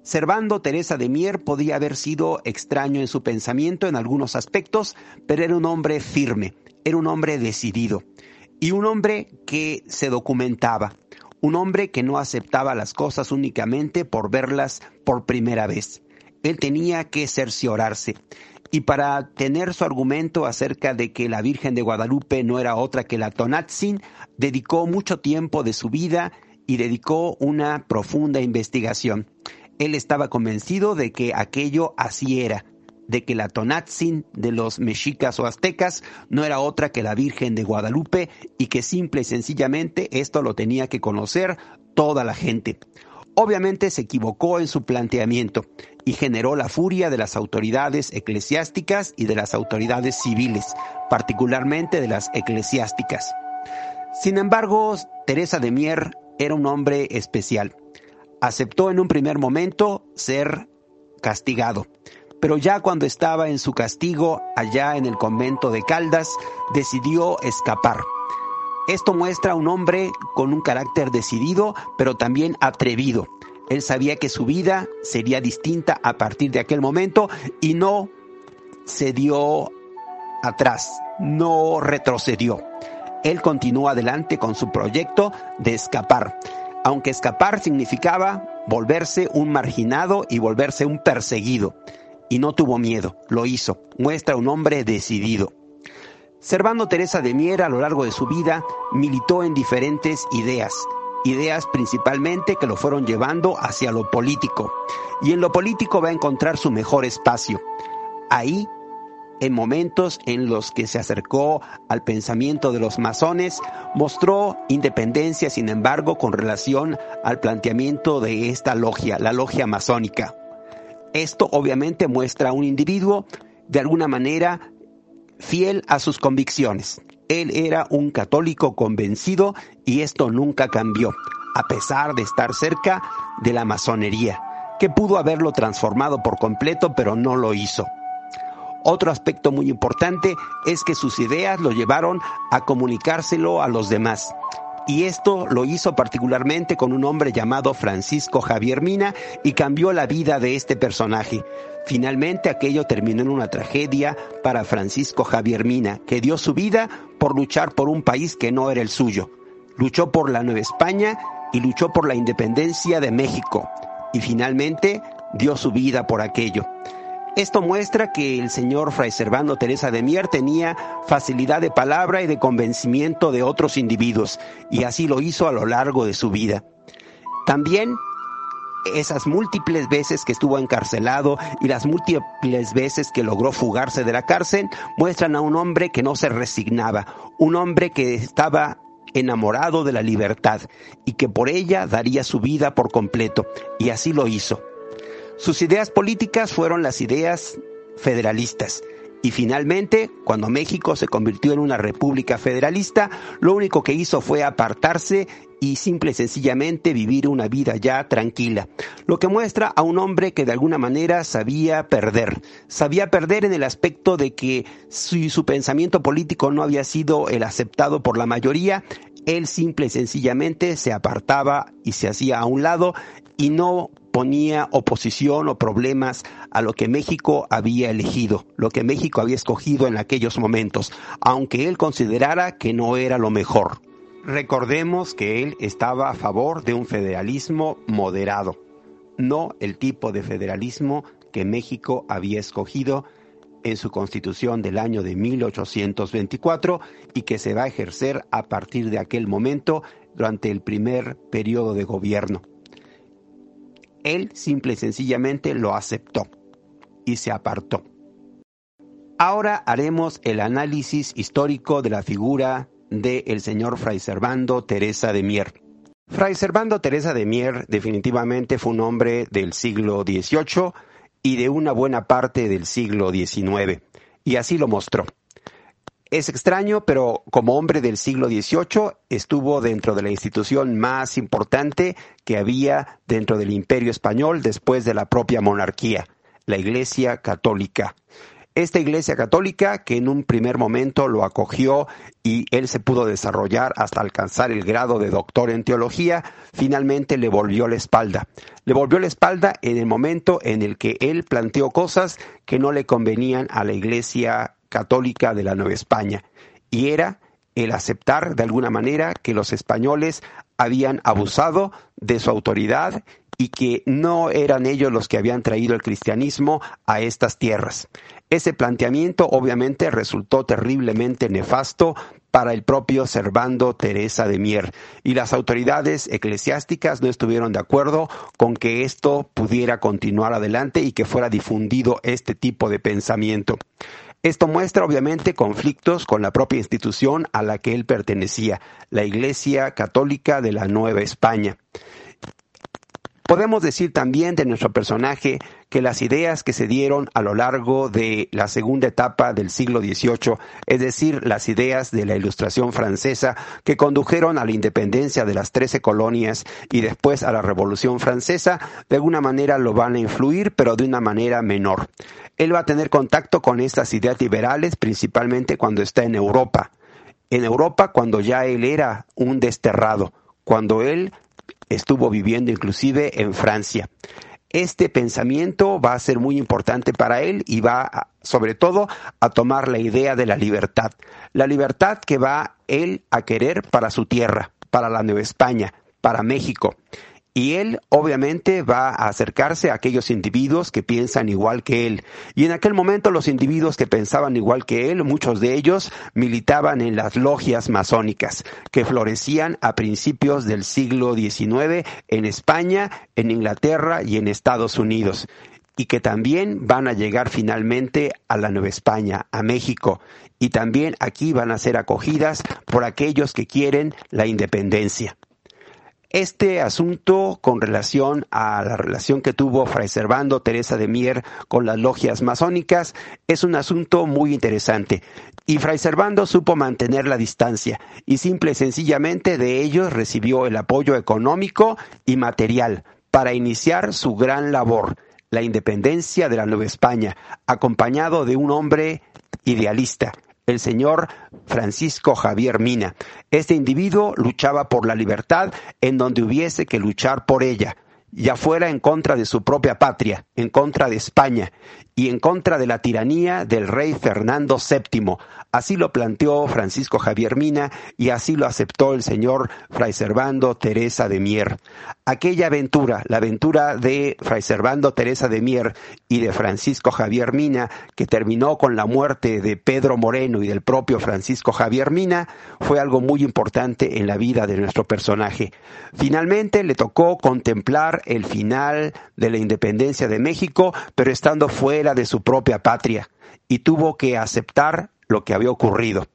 Servando Teresa de Mier podía haber sido extraño en su pensamiento en algunos aspectos, pero era un hombre firme, era un hombre decidido y un hombre que se documentaba, un hombre que no aceptaba las cosas únicamente por verlas por primera vez. Él tenía que cerciorarse. Y para tener su argumento acerca de que la Virgen de Guadalupe no era otra que la Tonatzin, dedicó mucho tiempo de su vida y dedicó una profunda investigación. Él estaba convencido de que aquello así era, de que la Tonatzin de los mexicas o aztecas no era otra que la Virgen de Guadalupe y que simple y sencillamente esto lo tenía que conocer toda la gente. Obviamente se equivocó en su planteamiento y generó la furia de las autoridades eclesiásticas y de las autoridades civiles, particularmente de las eclesiásticas. Sin embargo, Teresa de Mier era un hombre especial aceptó en un primer momento ser castigado, pero ya cuando estaba en su castigo allá en el convento de Caldas, decidió escapar. Esto muestra a un hombre con un carácter decidido, pero también atrevido. Él sabía que su vida sería distinta a partir de aquel momento y no se dio atrás, no retrocedió. Él continuó adelante con su proyecto de escapar aunque escapar significaba volverse un marginado y volverse un perseguido. Y no tuvo miedo, lo hizo, muestra un hombre decidido. Servando Teresa de Mier a lo largo de su vida militó en diferentes ideas, ideas principalmente que lo fueron llevando hacia lo político. Y en lo político va a encontrar su mejor espacio. Ahí en momentos en los que se acercó al pensamiento de los masones, mostró independencia, sin embargo, con relación al planteamiento de esta logia, la logia masónica. Esto obviamente muestra a un individuo de alguna manera fiel a sus convicciones. Él era un católico convencido y esto nunca cambió, a pesar de estar cerca de la masonería, que pudo haberlo transformado por completo, pero no lo hizo. Otro aspecto muy importante es que sus ideas lo llevaron a comunicárselo a los demás. Y esto lo hizo particularmente con un hombre llamado Francisco Javier Mina y cambió la vida de este personaje. Finalmente aquello terminó en una tragedia para Francisco Javier Mina, que dio su vida por luchar por un país que no era el suyo. Luchó por la Nueva España y luchó por la independencia de México. Y finalmente dio su vida por aquello. Esto muestra que el señor Fray Servando Teresa de Mier tenía facilidad de palabra y de convencimiento de otros individuos, y así lo hizo a lo largo de su vida. También esas múltiples veces que estuvo encarcelado y las múltiples veces que logró fugarse de la cárcel muestran a un hombre que no se resignaba, un hombre que estaba enamorado de la libertad y que por ella daría su vida por completo, y así lo hizo. Sus ideas políticas fueron las ideas federalistas. Y finalmente, cuando México se convirtió en una república federalista, lo único que hizo fue apartarse y simple y sencillamente vivir una vida ya tranquila. Lo que muestra a un hombre que de alguna manera sabía perder. Sabía perder en el aspecto de que si su pensamiento político no había sido el aceptado por la mayoría, él simple y sencillamente se apartaba y se hacía a un lado y no ponía oposición o problemas a lo que México había elegido, lo que México había escogido en aquellos momentos, aunque él considerara que no era lo mejor. Recordemos que él estaba a favor de un federalismo moderado, no el tipo de federalismo que México había escogido en su constitución del año de 1824 y que se va a ejercer a partir de aquel momento durante el primer periodo de gobierno. Él simple y sencillamente lo aceptó y se apartó. Ahora haremos el análisis histórico de la figura del señor Fray Servando Teresa de Mier. Fray Servando Teresa de Mier definitivamente fue un hombre del siglo XVIII y de una buena parte del siglo XIX, y así lo mostró. Es extraño, pero como hombre del siglo XVIII estuvo dentro de la institución más importante que había dentro del imperio español después de la propia monarquía, la Iglesia Católica. Esta Iglesia Católica, que en un primer momento lo acogió y él se pudo desarrollar hasta alcanzar el grado de doctor en teología, finalmente le volvió la espalda. Le volvió la espalda en el momento en el que él planteó cosas que no le convenían a la Iglesia Católica de la Nueva España, y era el aceptar de alguna manera que los españoles habían abusado de su autoridad y que no eran ellos los que habían traído el cristianismo a estas tierras. Ese planteamiento obviamente resultó terriblemente nefasto para el propio Servando Teresa de Mier y las autoridades eclesiásticas no estuvieron de acuerdo con que esto pudiera continuar adelante y que fuera difundido este tipo de pensamiento. Esto muestra obviamente conflictos con la propia institución a la que él pertenecía, la Iglesia Católica de la Nueva España. Podemos decir también de nuestro personaje que las ideas que se dieron a lo largo de la segunda etapa del siglo XVIII, es decir, las ideas de la Ilustración francesa que condujeron a la independencia de las trece colonias y después a la Revolución francesa, de alguna manera lo van a influir, pero de una manera menor. Él va a tener contacto con estas ideas liberales principalmente cuando está en Europa. En Europa cuando ya él era un desterrado, cuando él estuvo viviendo inclusive en Francia. Este pensamiento va a ser muy importante para él y va sobre todo a tomar la idea de la libertad. La libertad que va él a querer para su tierra, para la Nueva España, para México. Y él obviamente va a acercarse a aquellos individuos que piensan igual que él. Y en aquel momento los individuos que pensaban igual que él, muchos de ellos militaban en las logias masónicas, que florecían a principios del siglo XIX en España, en Inglaterra y en Estados Unidos y que también van a llegar finalmente a la Nueva España, a México, y también aquí van a ser acogidas por aquellos que quieren la independencia. Este asunto con relación a la relación que tuvo Fray Servando Teresa de Mier con las logias masónicas es un asunto muy interesante. Y Fray Servando supo mantener la distancia y simple y sencillamente de ellos recibió el apoyo económico y material para iniciar su gran labor, la independencia de la Nueva España, acompañado de un hombre idealista, el señor Francisco Javier Mina. Este individuo luchaba por la libertad en donde hubiese que luchar por ella, ya fuera en contra de su propia patria, en contra de España y en contra de la tiranía del rey Fernando VII. Así lo planteó Francisco Javier Mina y así lo aceptó el señor Fray Servando Teresa de Mier aquella aventura, la aventura de Fray Servando Teresa de Mier y de Francisco Javier Mina, que terminó con la muerte de Pedro Moreno y del propio Francisco Javier Mina, fue algo muy importante en la vida de nuestro personaje. Finalmente le tocó contemplar el final de la independencia de México, pero estando fuera de su propia patria, y tuvo que aceptar lo que había ocurrido.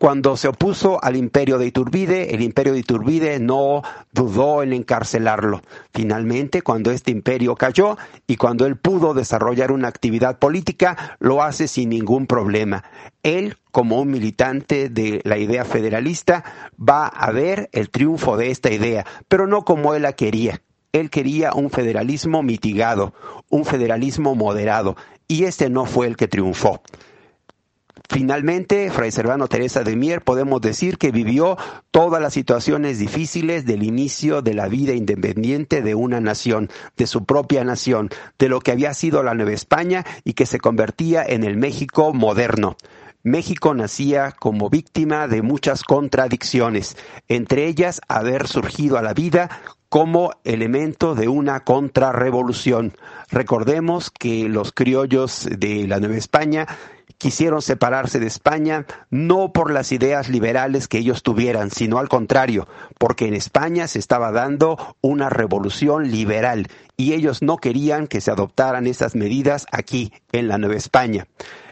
Cuando se opuso al imperio de Iturbide, el imperio de Iturbide no dudó en encarcelarlo. Finalmente, cuando este imperio cayó y cuando él pudo desarrollar una actividad política, lo hace sin ningún problema. Él, como un militante de la idea federalista, va a ver el triunfo de esta idea, pero no como él la quería. Él quería un federalismo mitigado, un federalismo moderado, y este no fue el que triunfó. Finalmente, Fray Servano Teresa de Mier podemos decir que vivió todas las situaciones difíciles del inicio de la vida independiente de una nación, de su propia nación, de lo que había sido la Nueva España y que se convertía en el México moderno. México nacía como víctima de muchas contradicciones, entre ellas haber surgido a la vida como elemento de una contrarrevolución. Recordemos que los criollos de la Nueva España quisieron separarse de España no por las ideas liberales que ellos tuvieran, sino al contrario, porque en España se estaba dando una revolución liberal y ellos no querían que se adoptaran esas medidas aquí en la Nueva España.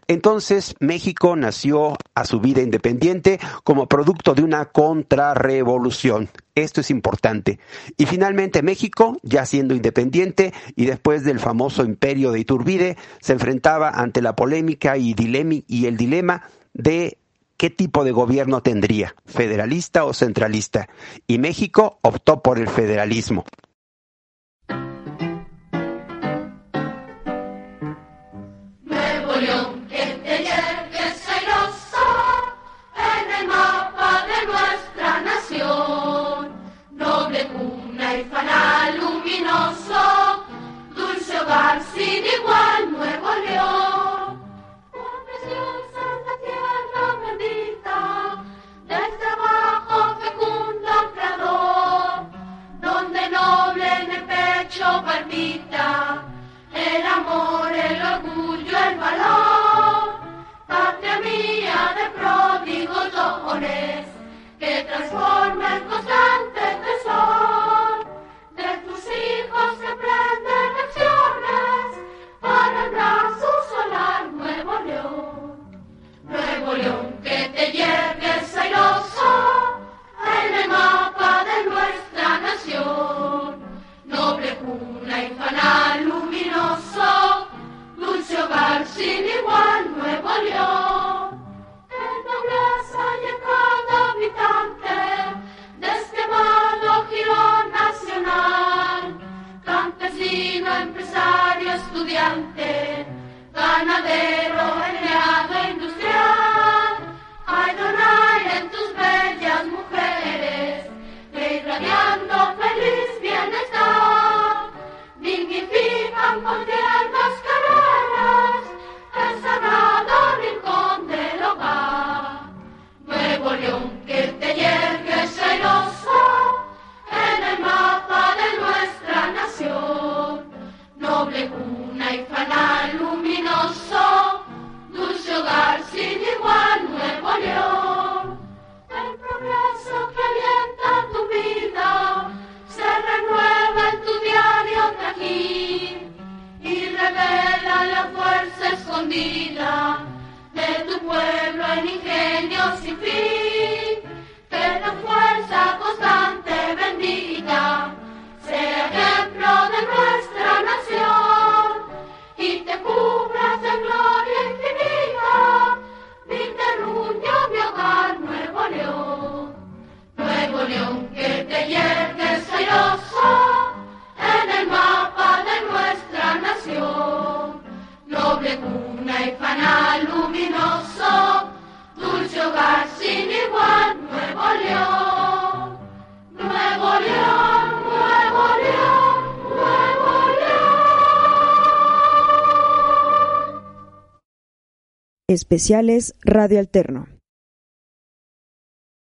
Entonces México nació a su vida independiente como producto de una contrarrevolución. Esto es importante. Y finalmente México, ya siendo independiente y después del famoso imperio de Iturbide, se enfrentaba ante la polémica y, el dilema de qué tipo de gobierno tendría, federalista o centralista. Y México optó por el federalismo. De abajo fecundo, empleador, donde noble en el pecho palmita, el amor, el orgullo, el valor. Patria mía de pródigos dones, que transforme en constante tesoro, de tus hijos que prenden. Te llegues airoso, en el mapa de nuestra nación. Noble cuna y fanal luminoso, dulce hogar sin igual Nuevo León. En nobleza y en cada habitante de este amado girón nacional, campesino, empresario, estudiante, ganadero, empleado industrial, sin igual Nuevo León. El progreso que alienta renueva en tu diario trajín y revela la fuerza escondida de tu pueblo en ingenio sin fin. Que la fuerza constante bendita sea ejemplo de nuestra nación y te cubras de gloria infinita. Mi terruño, mi hogar, Nuevo León. Nuevo León, llegues airoso en el mapa de nuestra nación. Noble cuna y fanal luminoso, dulce hogar sin igual, Nuevo León. Nuevo León, Nuevo León, Nuevo León. Especiales Radio Alterno.